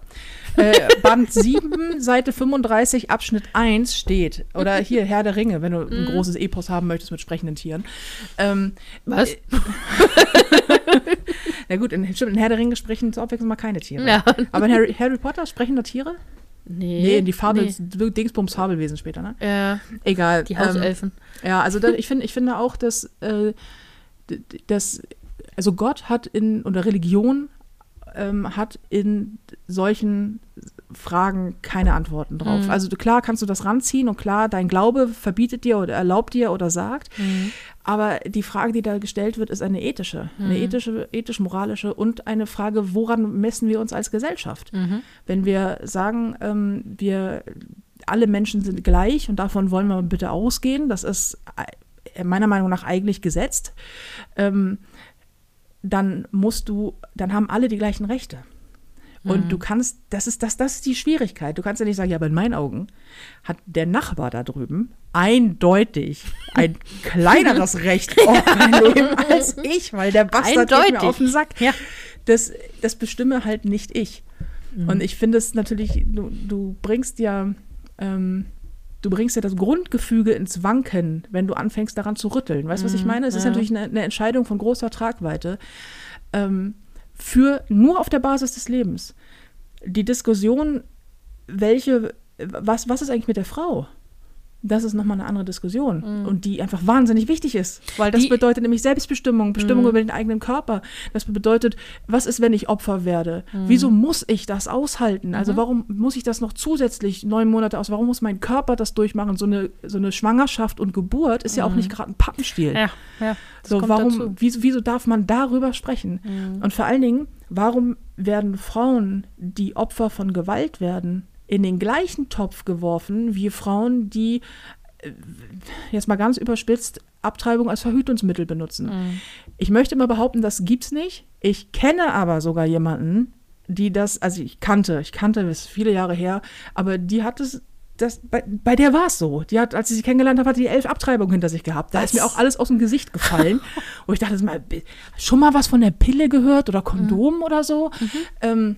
äh, Band 7, Seite 35, Abschnitt 1 steht, oder hier, Herr der Ringe, wenn du Mhm. ein großes Epos haben möchtest mit sprechenden Tieren. Ähm, Was? na gut, in, stimmt, in Herr der Ringe sprechen zur Abwechslung mal keine Tiere. Ja. Aber in Harry, Harry Potter sprechen da Tiere? Nee. Nee, die Fabel, Nee. Dingsbums Fabelwesen später, ne? Ja, Egal. die ähm, Hauselfen. Ja, also da, ich finde, ich finde auch, dass, äh, dass also Gott hat in oder Religion ähm, hat in solchen Fragen keine Antworten drauf. Mhm. Also klar kannst du das ranziehen und klar, dein Glaube verbietet dir oder erlaubt dir oder sagt, Mhm. aber die Frage, die da gestellt wird, ist eine ethische, eine ethische, ethisch-moralische und eine Frage, woran messen wir uns als Gesellschaft? Mhm. Wenn wir sagen, ähm, wir alle Menschen sind gleich und davon wollen wir bitte ausgehen, das ist äh, meiner Meinung nach eigentlich gesetzt, ähm, dann musst du, dann haben alle die gleichen Rechte. Und du kannst, das ist, das, das ist die Schwierigkeit. Du kannst ja nicht sagen, ja, aber in meinen Augen hat der Nachbar da drüben eindeutig ein kleineres Recht auf mein Leben als ich, weil der Bastard geht mir Eindeutig. auf den Sack. Ja. Das, das bestimme halt nicht ich. Und ich finde es natürlich, du, du bringst ja, ähm, du bringst ja das Grundgefüge ins Wanken, wenn du anfängst daran zu rütteln. Weißt du, was ich meine? Es ist ja. natürlich eine, eine Entscheidung von großer Tragweite ähm, für nur auf der Basis des Lebens. Die Diskussion, welche, was, was ist eigentlich mit der Frau? Das ist nochmal eine andere Diskussion und die einfach wahnsinnig wichtig ist, weil das Die- bedeutet nämlich Selbstbestimmung, Bestimmung über den eigenen Körper. Das bedeutet, was ist, wenn ich Opfer werde? Wieso muss ich das aushalten? Also warum muss ich das noch zusätzlich neun Monate aus? Warum muss mein Körper das durchmachen? So eine, so eine Schwangerschaft und Geburt ist ja auch nicht gerade ein Pappenstiel. Ja, ja. So, warum, wieso, wieso darf man darüber sprechen? Und vor allen Dingen, warum werden Frauen, die Opfer von Gewalt werden, in den gleichen Topf geworfen wie Frauen, die, äh, jetzt mal ganz überspitzt, Abtreibung als Verhütungsmittel benutzen? Mhm. Ich möchte mal behaupten, das gibt's nicht. Ich kenne aber sogar jemanden, die das, also ich kannte, ich kannte, das ist viele Jahre her, aber die hat es, das, bei, bei der war es so. Die hat, als ich sie kennengelernt habe, hat die elf Abtreibungen hinter sich gehabt. Da Was? ist mir auch alles aus dem Gesicht gefallen. wo ich dachte, mal, schon mal was von der Pille gehört oder Kondom oder so. Ähm,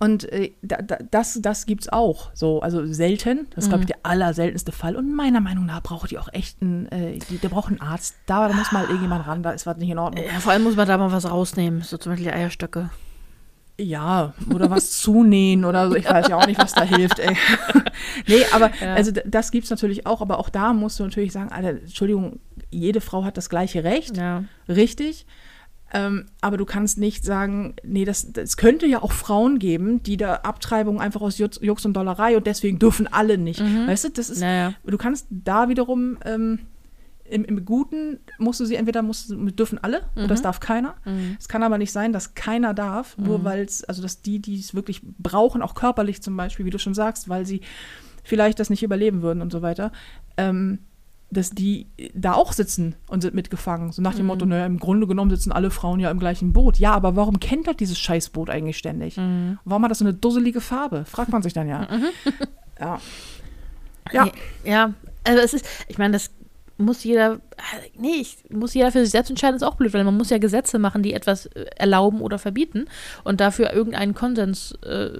und äh, da, da, das, das gibt's auch. So, also selten. Das ist, glaube ich, der allerseltenste Fall. Und meiner Meinung nach braucht die auch echt einen, äh, die, der braucht einen Arzt. Da muss mal irgendjemand ran, da ist was nicht in Ordnung. Ja, vor allem muss man da mal was rausnehmen, so zum Beispiel die Eierstöcke. Ja, oder was zunähen oder so. Ich weiß ja auch nicht, was da hilft, ey. nee, aber Ja. also das gibt's natürlich auch, aber auch da musst du natürlich sagen, Alter, Entschuldigung, jede Frau hat das gleiche Recht, Ja. richtig. Ähm, aber du kannst nicht sagen, nee, das, das könnte ja auch Frauen geben, die da Abtreibung einfach aus Jux, Jux und Dollerei und deswegen dürfen alle nicht. Weißt du, das ist, Naja. du kannst da wiederum ähm, im, im Guten musst du sie entweder musst, dürfen alle oder das darf keiner. Es kann aber nicht sein, dass keiner darf, nur weil es, also dass die, die es wirklich brauchen, auch körperlich zum Beispiel, wie du schon sagst, weil sie vielleicht das nicht überleben würden und so weiter, ähm, dass die da auch sitzen und sind mitgefangen. So nach dem Motto, naja, im Grunde genommen sitzen alle Frauen ja im gleichen Boot. Ja, aber warum kentert dieses Scheißboot eigentlich ständig? Warum hat das so eine dusselige Farbe? Fragt man sich dann ja. Ja. Ja. Ja, also es ist, ich meine, das muss jeder, nee, ich, muss jeder für sich selbst entscheiden, ist auch blöd, weil man muss ja Gesetze machen, die etwas äh, erlauben oder verbieten und dafür irgendeinen Konsens äh,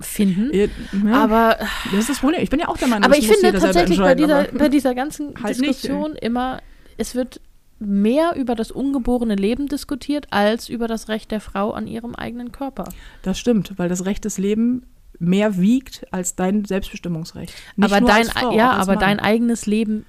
finden. Ja, Aber, das ist das Problem. Ich bin ja auch der Meinung, aber das ich finde tatsächlich bei dieser, bei dieser ganzen Halt nicht, Diskussion immer, es wird mehr über das ungeborene Leben diskutiert, als über das Recht der Frau an ihrem eigenen Körper. Das stimmt, weil das Recht des Lebens mehr wiegt als dein Selbstbestimmungsrecht. Nicht aber dein, Frau, ja, aber Mann. dein eigenes Leben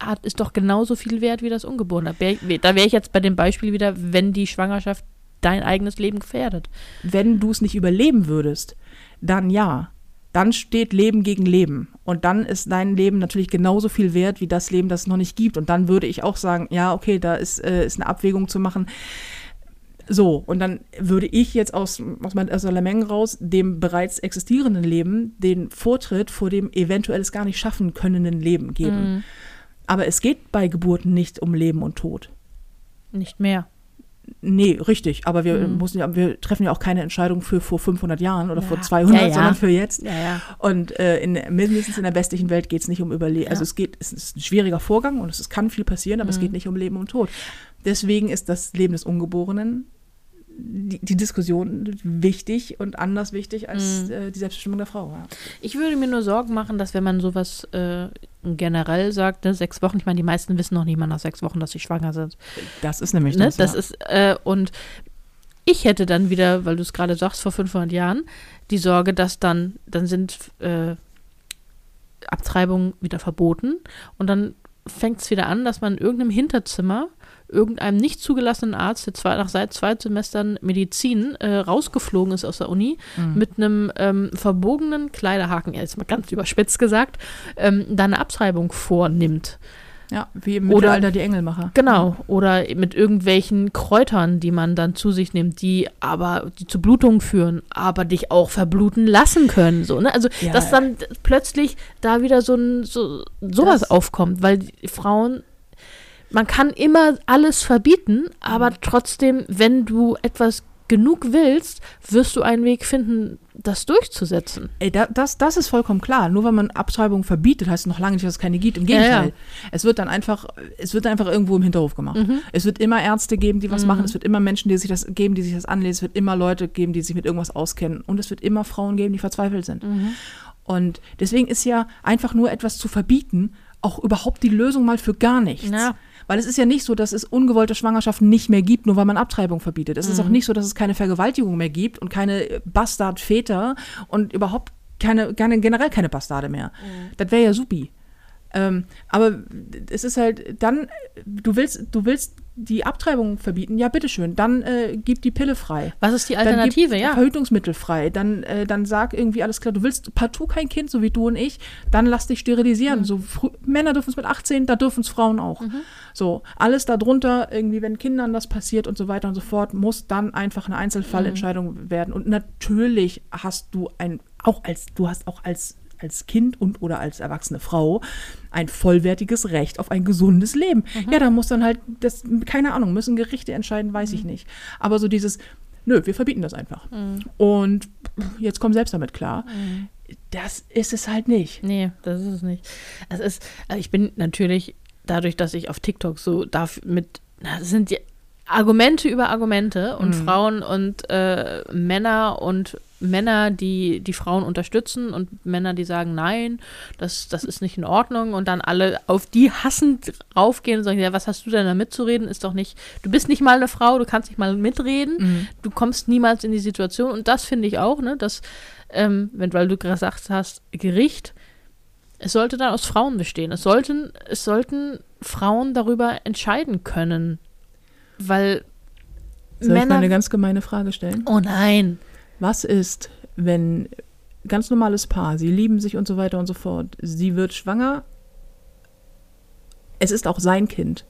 hat, ist doch genauso viel wert wie das Ungeborene. Da wäre ich jetzt bei dem Beispiel wieder, wenn die Schwangerschaft dein eigenes Leben gefährdet. Wenn du es nicht überleben würdest, dann ja. Dann steht Leben gegen Leben. Und dann ist dein Leben natürlich genauso viel wert wie das Leben, das es noch nicht gibt. Und dann würde ich auch sagen, ja, okay, da ist, äh, ist eine Abwägung zu machen. So, und dann würde ich jetzt aus, aus meinem aus der Lameng raus dem bereits existierenden Leben den Vortritt vor dem eventuell es gar nicht schaffen könnenden Leben geben. Aber es geht bei Geburten nicht um Leben und Tod. Nicht mehr. Nee, richtig. Aber wir, Mhm. müssen ja, wir treffen ja auch keine Entscheidung für vor 500 Jahren oder Ja. vor 200, Ja, sondern für jetzt. Und äh, in, mindestens in der westlichen Welt geht es nicht um Überleben. Also es geht, es ist ein schwieriger Vorgang und es ist- kann viel passieren, aber es Mhm. geht nicht um Leben und Tod. Deswegen ist das Leben des Ungeborenen die, die Diskussion wichtig und anders wichtig als Mhm. äh, die Selbstbestimmung der Frau. Ja. Ich würde mir nur Sorgen machen, dass wenn man sowas äh, generell sagt, ne, sechs Wochen, ich meine, die meisten wissen noch nicht mal nach sechs Wochen, dass sie schwanger sind. Das ist nämlich Ne? das. Das ja. ist, äh, und ich hätte dann wieder, weil du es gerade sagst, vor 500 Jahren, die Sorge, dass dann, dann sind äh, Abtreibungen wieder verboten und dann fängt es wieder an, dass man in irgendeinem Hinterzimmer irgendeinem nicht zugelassenen Arzt, der zwei, nach seit zwei Semestern Medizin äh, rausgeflogen ist aus der Uni, Mhm. mit einem ähm, verbogenen Kleiderhaken, ja, jetzt mal ganz überspitzt gesagt, ähm, da eine Abtreibung vornimmt. ja, wie im Oder- Mittelalter die Engelmacher. Genau. Oder mit irgendwelchen Kräutern, die man dann zu sich nimmt, die aber die zu Blutungen führen, aber dich auch verbluten lassen können. So, ne? Also, Ja. dass dann plötzlich da wieder so ein so, sowas Das- aufkommt, weil die Frauen. Man kann immer alles verbieten, aber Mhm. trotzdem, wenn du etwas genug willst, wirst du einen Weg finden, das durchzusetzen. Ey, da, das, das ist vollkommen klar. Nur weil man Abtreibung verbietet, heißt noch lange nicht, dass es keine gibt. Im Ja, Gegenteil. ja. Es wird dann einfach, es wird einfach irgendwo im Hinterhof gemacht. Mhm. Es wird immer Ärzte geben, die was machen. Es wird immer Menschen, die sich das geben, die sich das anlesen. Es wird immer Leute geben, die sich mit irgendwas auskennen. Und es wird immer Frauen geben, die verzweifelt sind. Mhm. Und deswegen ist ja einfach nur etwas zu verbieten auch überhaupt die Lösung mal für gar nichts. Ja. Weil es ist ja nicht so, dass es ungewollte Schwangerschaften nicht mehr gibt, nur weil man Abtreibung verbietet. Es ist Mhm. auch nicht so, dass es keine Vergewaltigung mehr gibt und keine Bastardväter und überhaupt keine, keine generell keine Bastarde mehr. Das wäre ja supi. Ähm, aber es ist halt dann, du willst, du willst die Abtreibung verbieten, ja bitteschön, dann äh, gib die Pille frei. Was ist die Dann Alternative? gib Ja. Verhütungsmittel frei. Dann, äh, dann sag irgendwie alles klar, du willst partout kein Kind, so wie du und ich, dann lass dich sterilisieren. So früh, Männer dürfen es mit 18, da dürfen es Frauen auch. So, alles darunter, irgendwie, wenn Kindern das passiert und so weiter und so fort, muss dann einfach eine Einzelfallentscheidung werden. Und natürlich hast du ein, auch als, du hast auch als als Kind und oder als erwachsene Frau ein vollwertiges Recht auf ein gesundes Leben. Ja, da muss dann halt, das, keine Ahnung, müssen Gerichte entscheiden, weiß ich nicht. Aber so dieses, nö, wir verbieten das einfach. Und jetzt komm selbst damit klar. Das ist es halt nicht. Nee, das ist es nicht. Es ist, also ich bin natürlich dadurch, dass ich auf TikTok so darf mit, na, das sind die Argumente über Argumente und Frauen und äh, Männer und Männer, die die Frauen unterstützen und Männer, die sagen, nein, das, das ist nicht in Ordnung und dann alle auf die hassend raufgehen und sagen, ja, was hast du denn da mitzureden? Ist doch nicht, du bist nicht mal eine Frau, du kannst nicht mal mitreden, du kommst niemals in die Situation und das finde ich auch, ne, dass, ähm, wenn, weil du gesagt hast, Gericht, es sollte dann aus Frauen bestehen. Es sollten, es sollten Frauen darüber entscheiden können. Weil Soll ich mal Männer. eine ganz gemeine Frage stellen? oh nein. Was ist, wenn ganz normales Paar, sie lieben sich und so weiter und so fort, sie wird schwanger, es ist auch sein Kind.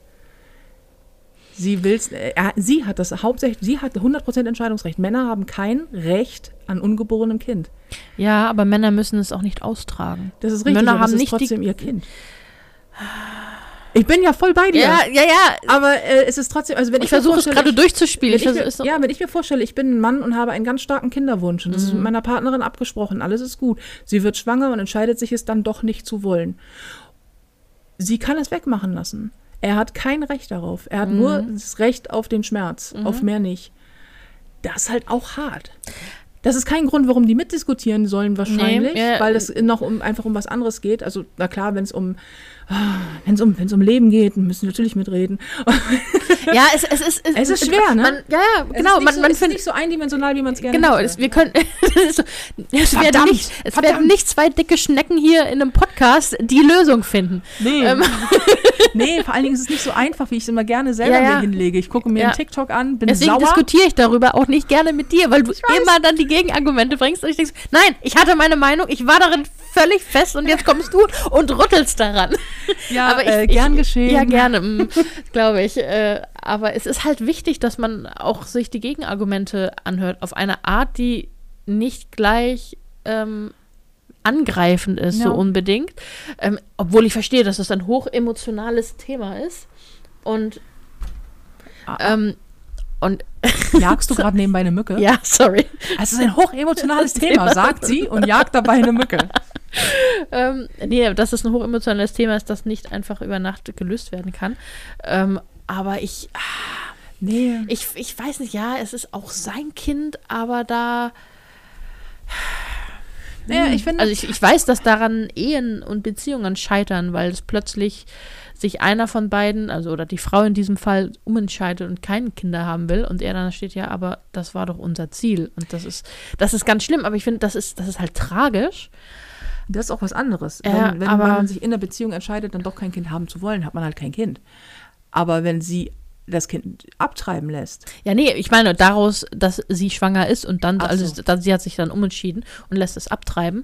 Sie will's, äh, sie hat das hauptsächlich, sie hat 100% Entscheidungsrecht. Männer haben kein Recht an ungeborenem Kind. Ja, aber Männer müssen es auch nicht austragen. Das ist richtig, Männer haben es ist nicht trotzdem ihr Kind. Ich bin ja voll bei dir. Ja, ja, ja. Aber äh, es ist trotzdem, also wenn ich, Ich versuche es gerade durchzuspielen. Ich ich versuche mir, es ja, wenn ich mir vorstelle, ich bin ein Mann und habe einen ganz starken Kinderwunsch und das ist Mhm. mit meiner Partnerin abgesprochen, alles ist gut. Sie wird schwanger und entscheidet sich, es dann doch nicht zu wollen. Sie kann es wegmachen lassen. Er hat kein Recht darauf. Er hat nur Mhm. das Recht auf den Schmerz, auf mehr nicht. Das ist halt auch hart. Das ist kein Grund, warum die mitdiskutieren sollen, wahrscheinlich, Nee, ja, weil das noch um, einfach um was anderes geht. Also, na klar, wenn es um, wenn es um, wenn's um Leben geht, müssen wir natürlich mitreden. ja, es, es ist. Es ist schwer, ne? Man, ja, ja, Es genau. ist nicht Man, so, man es ist findet. nicht so eindimensional, wie man es gerne Genau, hätte. es, wir können. es werden Verdammt, nicht, es verdammt. werden nicht zwei dicke Schnecken hier in einem Podcast die Lösung finden. Nee. Ähm. nee, vor allen Dingen ist es nicht so einfach, wie ich es immer gerne selber Ja, ja. mir hinlege. Ich gucke mir Ja. einen TikTok an, bin Deswegen sauer. diskutiere ich darüber auch nicht gerne mit dir, weil du immer dann die Gegenargumente bringst und ich denke, nein, ich hatte meine Meinung, ich war darin völlig fest und jetzt kommst du und rüttelst daran. Ja, aber ich, äh, gern ich, geschehen. Ja, gerne, mm, glaube ich. Äh, aber es ist halt wichtig, dass man auch sich die Gegenargumente anhört, auf eine Art, die nicht gleich ähm, angreifend ist, so Ja. unbedingt. Ähm, obwohl ich verstehe, dass das ein hochemotionales Thema ist. Und Ah, ähm, Und Jagst du gerade nebenbei eine Mücke? ja, sorry. Es ist ein hochemotionales Thema, sagt sie und jagt dabei eine Mücke. Ähm, nee, dass es ein hochemotionales Thema ist, das nicht einfach über Nacht gelöst werden kann. Ähm, aber ich, Nee. ich, ich weiß nicht, ja, es ist auch sein Kind, aber da. Naja, ich finde, Also ich, ich weiß, dass daran Ehen und Beziehungen scheitern, weil es plötzlich sich einer von beiden, also oder die Frau in diesem Fall, umentscheidet und keine Kinder haben will und er dann steht, ja, aber das war doch unser Ziel. Und das ist, das ist ganz schlimm, aber ich finde, das ist, das ist halt tragisch. das ist auch was anderes. Ja, wenn wenn aber- man sich in der Beziehung entscheidet, dann doch kein Kind haben zu wollen, hat man halt kein Kind. Aber wenn sie das Kind abtreiben lässt, Ja, nee, ich meine daraus, dass sie schwanger ist und dann, also so. dann, sie hat sich dann umentschieden und lässt es abtreiben.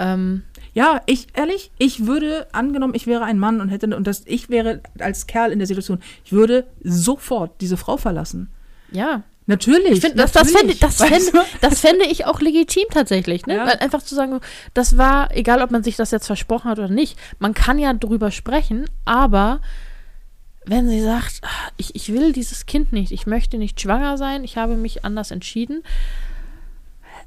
Ähm, Ja, ich, ehrlich, ich würde, angenommen, ich wäre ein Mann und hätte, und das, ich wäre als Kerl in der Situation, ich würde sofort diese Frau verlassen. ja. Natürlich. Ich finde, das, das, fände, das, fände, das fände ich auch legitim tatsächlich. Ne? Ja. Weil einfach zu sagen, das war, egal ob man sich das jetzt versprochen hat oder nicht, man kann ja drüber sprechen, aber wenn sie sagt, ah, ich, ich will dieses Kind nicht, ich möchte nicht schwanger sein, ich habe mich anders entschieden.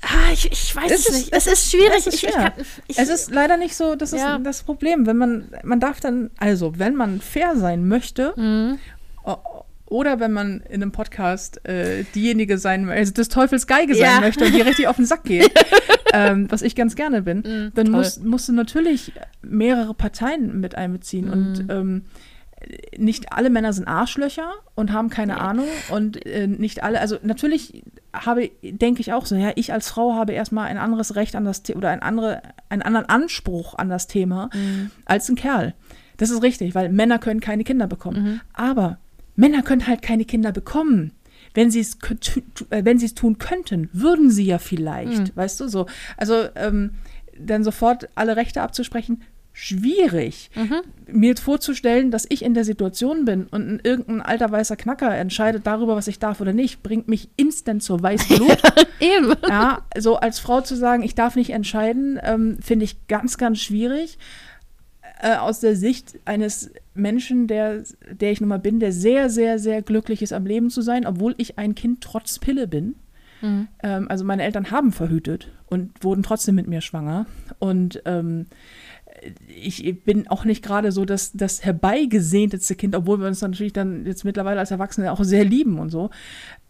Ah, ich, ich weiß Es es, ist- nicht. Es ist schwierig. es ist ich, ich kann, Es ist leider nicht so, das ist Ja. das Problem. Wenn man, man darf dann, also wenn man fair sein möchte, Mhm. oder wenn man in einem Podcast äh, diejenige sein, also des Teufels Geige sein Ja. möchte und die richtig auf den Sack geht, ähm, was ich ganz gerne bin, Mhm, dann toll. musst, musst du natürlich mehrere Parteien mit einbeziehen. Mhm. Und ähm, nicht alle Männer sind Arschlöcher und haben keine Ahnung. Und äh, nicht alle, also natürlich habe, denke ich auch so, ja, ich als Frau habe erstmal ein anderes Recht an das Thema oder ein andere, einen anderen Anspruch an das Thema Mhm. als ein Kerl. Das ist richtig, weil Männer können keine Kinder bekommen. Mhm. Aber Männer können halt keine Kinder bekommen. Wenn sie es äh, wenn sie es tun könnten, würden sie ja vielleicht, weißt du so. Also ähm, dann sofort alle Rechte abzusprechen, schwierig. Mir jetzt vorzustellen, dass ich in der Situation bin und ein, irgendein alter weißer Knacker entscheidet darüber, was ich darf oder nicht, bringt mich instant zur Weißblut. Eben. Ja, so als Frau zu sagen, ich darf nicht entscheiden, ähm, finde ich ganz, ganz schwierig. Äh, aus der Sicht eines Menschen, der, der ich nun mal bin, der sehr, sehr, sehr glücklich ist, am Leben zu sein, obwohl ich ein Kind trotz Pille bin. Mhm. Ähm, also meine Eltern haben verhütet und wurden trotzdem mit mir schwanger. Und ähm, ich bin auch nicht gerade so das, das herbeigesehnteste Kind, obwohl wir uns natürlich dann jetzt mittlerweile als Erwachsene auch sehr lieben und so.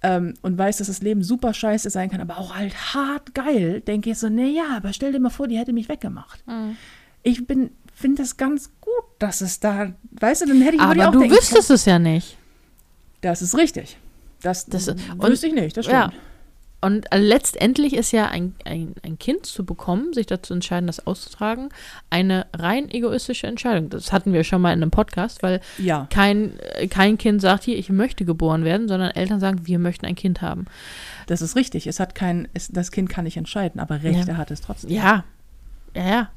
Ähm, und weiß, dass das Leben super scheiße sein kann, aber auch halt hart geil, denke ich so, naja, aber stell dir mal vor, die hätte mich weggemacht. Mhm. Ich bin, finde das ganz gut, dass es da, weißt du, dann hätte ich Aber auch du denken wüsstest es ja nicht. Das ist richtig. Das, Das- wüsste ich nicht, das stimmt. Ja. Und letztendlich ist ja ein, ein, ein Kind zu bekommen, sich dazu entscheiden, das auszutragen, eine rein egoistische Entscheidung. Das hatten wir schon mal in einem Podcast, weil Ja. kein, äh, kein Kind sagt hier, ich möchte geboren werden, sondern Eltern sagen, wir möchten ein Kind haben. Das ist richtig. Es hat kein, es, das Kind kann nicht entscheiden, aber Rechte hat es trotzdem. Ja. Ja, ja.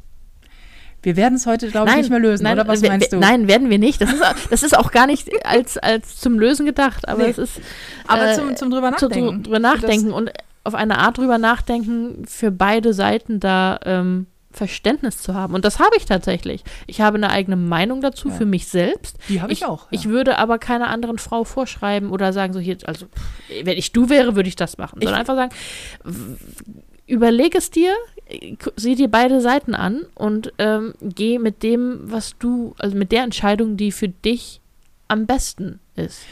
Wir werden es heute, glaube ich, nicht mehr lösen, nein, oder? Was meinst du? Nein, werden wir nicht. Das ist, das ist auch gar nicht als, als zum Lösen gedacht, aber Nee. es ist Aber äh, zum, zum drüber nachdenken. drü- drüber nachdenken und auf eine Art drüber nachdenken, für beide Seiten da ähm, Verständnis zu haben. Und das habe ich tatsächlich. Ich habe eine eigene Meinung dazu Ja. für mich selbst. Die habe ich, auch. Ja. Ich würde aber keiner anderen Frau vorschreiben oder sagen, so hier, also wenn ich du wäre, würde ich das machen. Sondern Ich- einfach sagen, überleg es dir, sieh dir beide Seiten an und ähm, geh mit dem, was du, also mit der Entscheidung, die für dich am besten ist.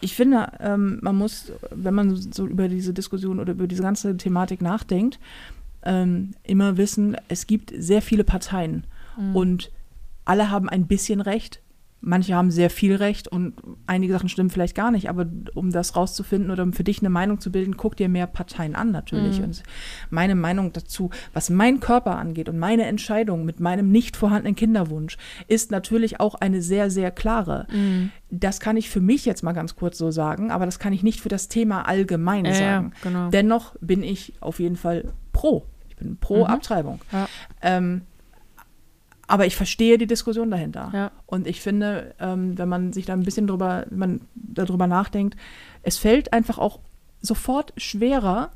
ich finde, ähm, man muss, wenn man so über diese Diskussion oder über diese ganze Thematik nachdenkt, ähm, immer wissen, es gibt sehr viele Parteien Mhm. und alle haben ein bisschen Recht. Manche haben sehr viel Recht und einige Sachen stimmen vielleicht gar nicht, aber um das rauszufinden oder um für dich eine Meinung zu bilden, guck dir mehr Parteien an natürlich. Mhm. Und meine Meinung dazu, was mein Körper angeht und meine Entscheidung mit meinem nicht vorhandenen Kinderwunsch, ist natürlich auch eine sehr, sehr klare. Mhm. Das kann ich für mich jetzt mal ganz kurz so sagen, aber das kann ich nicht für das Thema allgemein Ja, ja, sagen. genau. Dennoch bin ich auf jeden Fall pro. Ich bin pro Mhm. Abtreibung. Ja. Ähm, aber ich verstehe die Diskussion dahinter. Ja. Und ich finde, ähm, wenn man sich da ein bisschen drüber, wenn man darüber nachdenkt, es fällt einfach auch sofort schwerer,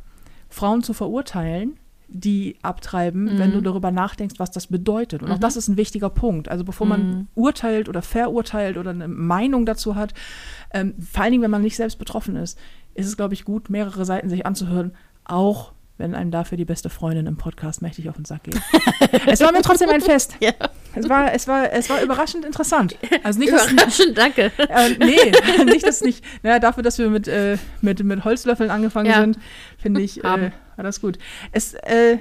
Frauen zu verurteilen, die abtreiben, wenn du darüber nachdenkst, was das bedeutet. Und auch das ist ein wichtiger Punkt. Also bevor man urteilt oder verurteilt oder eine Meinung dazu hat, ähm, vor allen Dingen, wenn man nicht selbst betroffen ist, ist es, glaube ich, gut, mehrere Seiten sich anzuhören, auch wenn einem dafür die beste Freundin im Podcast mächtig auf den Sack geht. es war mir trotzdem ein Fest. Ja. Es war, es war, es war überraschend interessant. Also nicht, dass, Überraschend, danke. äh, nee, nicht, dass nicht, naja, dafür, dass wir mit, äh, mit, mit Holzlöffeln angefangen Ja. sind, finde ich, äh, Haben. war das gut. Es, äh,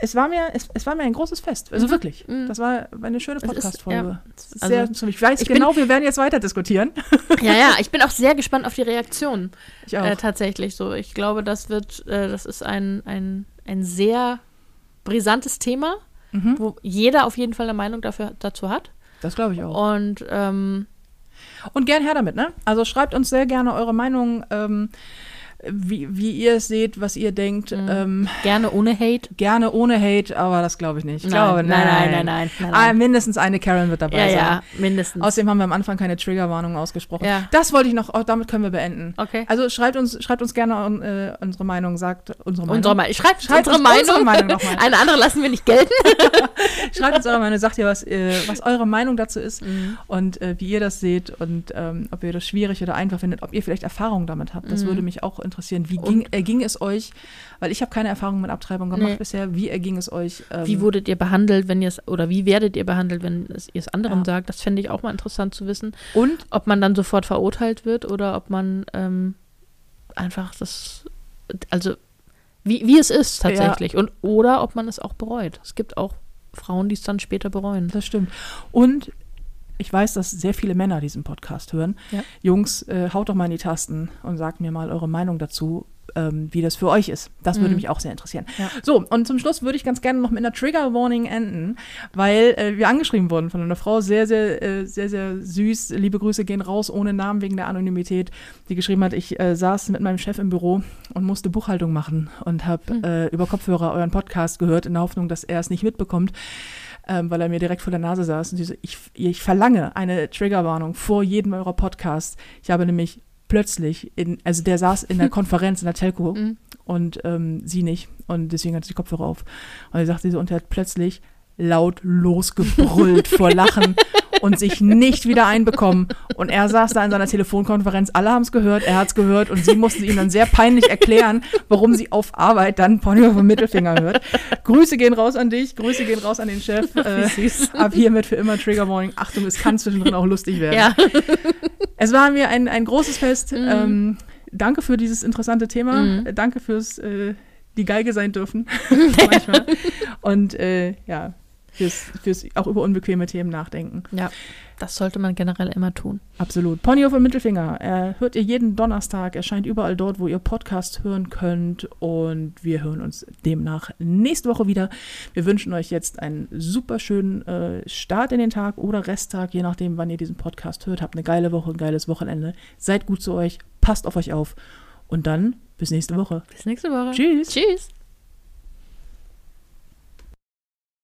es war mir, es, es war mir ein großes Fest. Also Mhm. wirklich. Mhm. Das war eine schöne Podcast-Folge. ja. Also, ich weiß ich bin- genau, wir werden jetzt weiter diskutieren. Ja, ja, ich bin auch sehr gespannt auf die Reaktion. Ich auch. Äh, tatsächlich so. Ich glaube, das wird, äh, das ist ein, ein, ein sehr brisantes Thema, Mhm. wo jeder auf jeden Fall eine Meinung dafür, dazu hat. Das glaube ich auch. Und ähm, Und gern her damit, ne? Also schreibt uns sehr gerne eure Meinung, ähm, wie, wie ihr es seht, was ihr denkt. Mhm. Ähm, gerne ohne Hate. gerne ohne Hate, aber das glaube ich nicht. Ich Nein, glaube, nein, nein, nein, nein, nein, Ah, nein. mindestens eine Karen wird dabei Ja, sein. ja, mindestens. Außerdem haben wir am Anfang keine Triggerwarnung ausgesprochen. Ja. Das wollte ich noch, oh, damit können wir beenden. Okay. Also schreibt uns, schreibt uns gerne äh, unsere Meinung, sagt unsere Meinung. Unsere Meinung. Schreibt, Schreibt unsere uns Meinung. unsere Meinung. Eine andere lassen wir nicht gelten. Schreibt uns eure Meinung, sagt ihr, was, äh, was eure Meinung dazu ist Mhm. und äh, wie ihr das seht und ähm, ob ihr das schwierig oder einfach findet, ob ihr vielleicht Erfahrung damit habt. Das Mhm. würde mich auch interessieren. Wie ging, erging es euch, weil ich habe keine Erfahrung mit Abtreibung gemacht Nee. bisher, wie erging es euch? Ähm, Wie wurdet ihr behandelt, wenn ihr es, oder wie werdet ihr behandelt, wenn es, ihr es anderen Ja. sagt? Das fände ich auch mal interessant zu wissen. und Ob man dann sofort verurteilt wird oder ob man ähm, einfach das, also wie, wie es ist tatsächlich. Und oder ob man es auch bereut. Es gibt auch Frauen, die es dann später bereuen. Das stimmt. Und ich weiß, dass sehr viele Männer diesen Podcast hören. Ja. Jungs, äh, haut doch mal in die Tasten und sagt mir mal eure Meinung dazu, ähm, wie das für euch ist. Das würde Mhm. mich auch sehr interessieren. Ja. So, und zum Schluss würde ich ganz gerne noch mit einer Trigger Warning enden, weil äh, wir angeschrieben wurden von einer Frau, sehr, sehr, äh, sehr, sehr süß. Liebe Grüße gehen raus, ohne Namen wegen der Anonymität, die geschrieben hat, ich äh, saß mit meinem Chef im Büro und musste Buchhaltung machen und habe Mhm. äh, über Kopfhörer euren Podcast gehört, in der Hoffnung, dass er es nicht mitbekommt ähm, weil er mir direkt vor der Nase saß. Und sie so, ich, ich verlange eine Triggerwarnung vor jedem eurer Podcasts. Ich habe nämlich plötzlich, in, also der saß in der Konferenz in der Telco Mhm. und ähm, sie nicht. Und deswegen hatte sie die Kopfhörer auf. Und er sagte so, und er hat plötzlich laut losgebrüllt vor Lachen und sich nicht wieder einbekommen. Und er saß da in seiner Telefonkonferenz, alle haben es gehört, er hat es gehört und sie mussten ihm dann sehr peinlich erklären, warum sie auf Arbeit dann Ponyo vom Mittelfinger hört. Grüße gehen raus an dich, Grüße gehen raus an den Chef. Äh, ab hiermit für immer Trigger Warning. Achtung, es kann zwischendrin auch lustig werden. Ja. Es war mir ein, ein großes Fest. Mhm. Ähm, danke für dieses interessante Thema. Mhm. Danke fürs äh, die Geige sein dürfen. manchmal. Und äh, ja, fürs, fürs auch über unbequeme Themen nachdenken. ja, das sollte man generell immer tun. Absolut. Ponyhof und Mittelfinger. Er hört ihr jeden Donnerstag. Erscheint überall dort, wo ihr Podcast hören könnt. Und wir hören uns demnach nächste Woche wieder. Wir wünschen euch jetzt einen super schönen äh, Start in den Tag oder Resttag, je nachdem, wann ihr diesen Podcast hört. Habt eine geile Woche, ein geiles Wochenende. Seid gut zu euch. Passt auf euch auf. Und dann bis nächste Woche. Bis nächste Woche. Tschüss. Tschüss.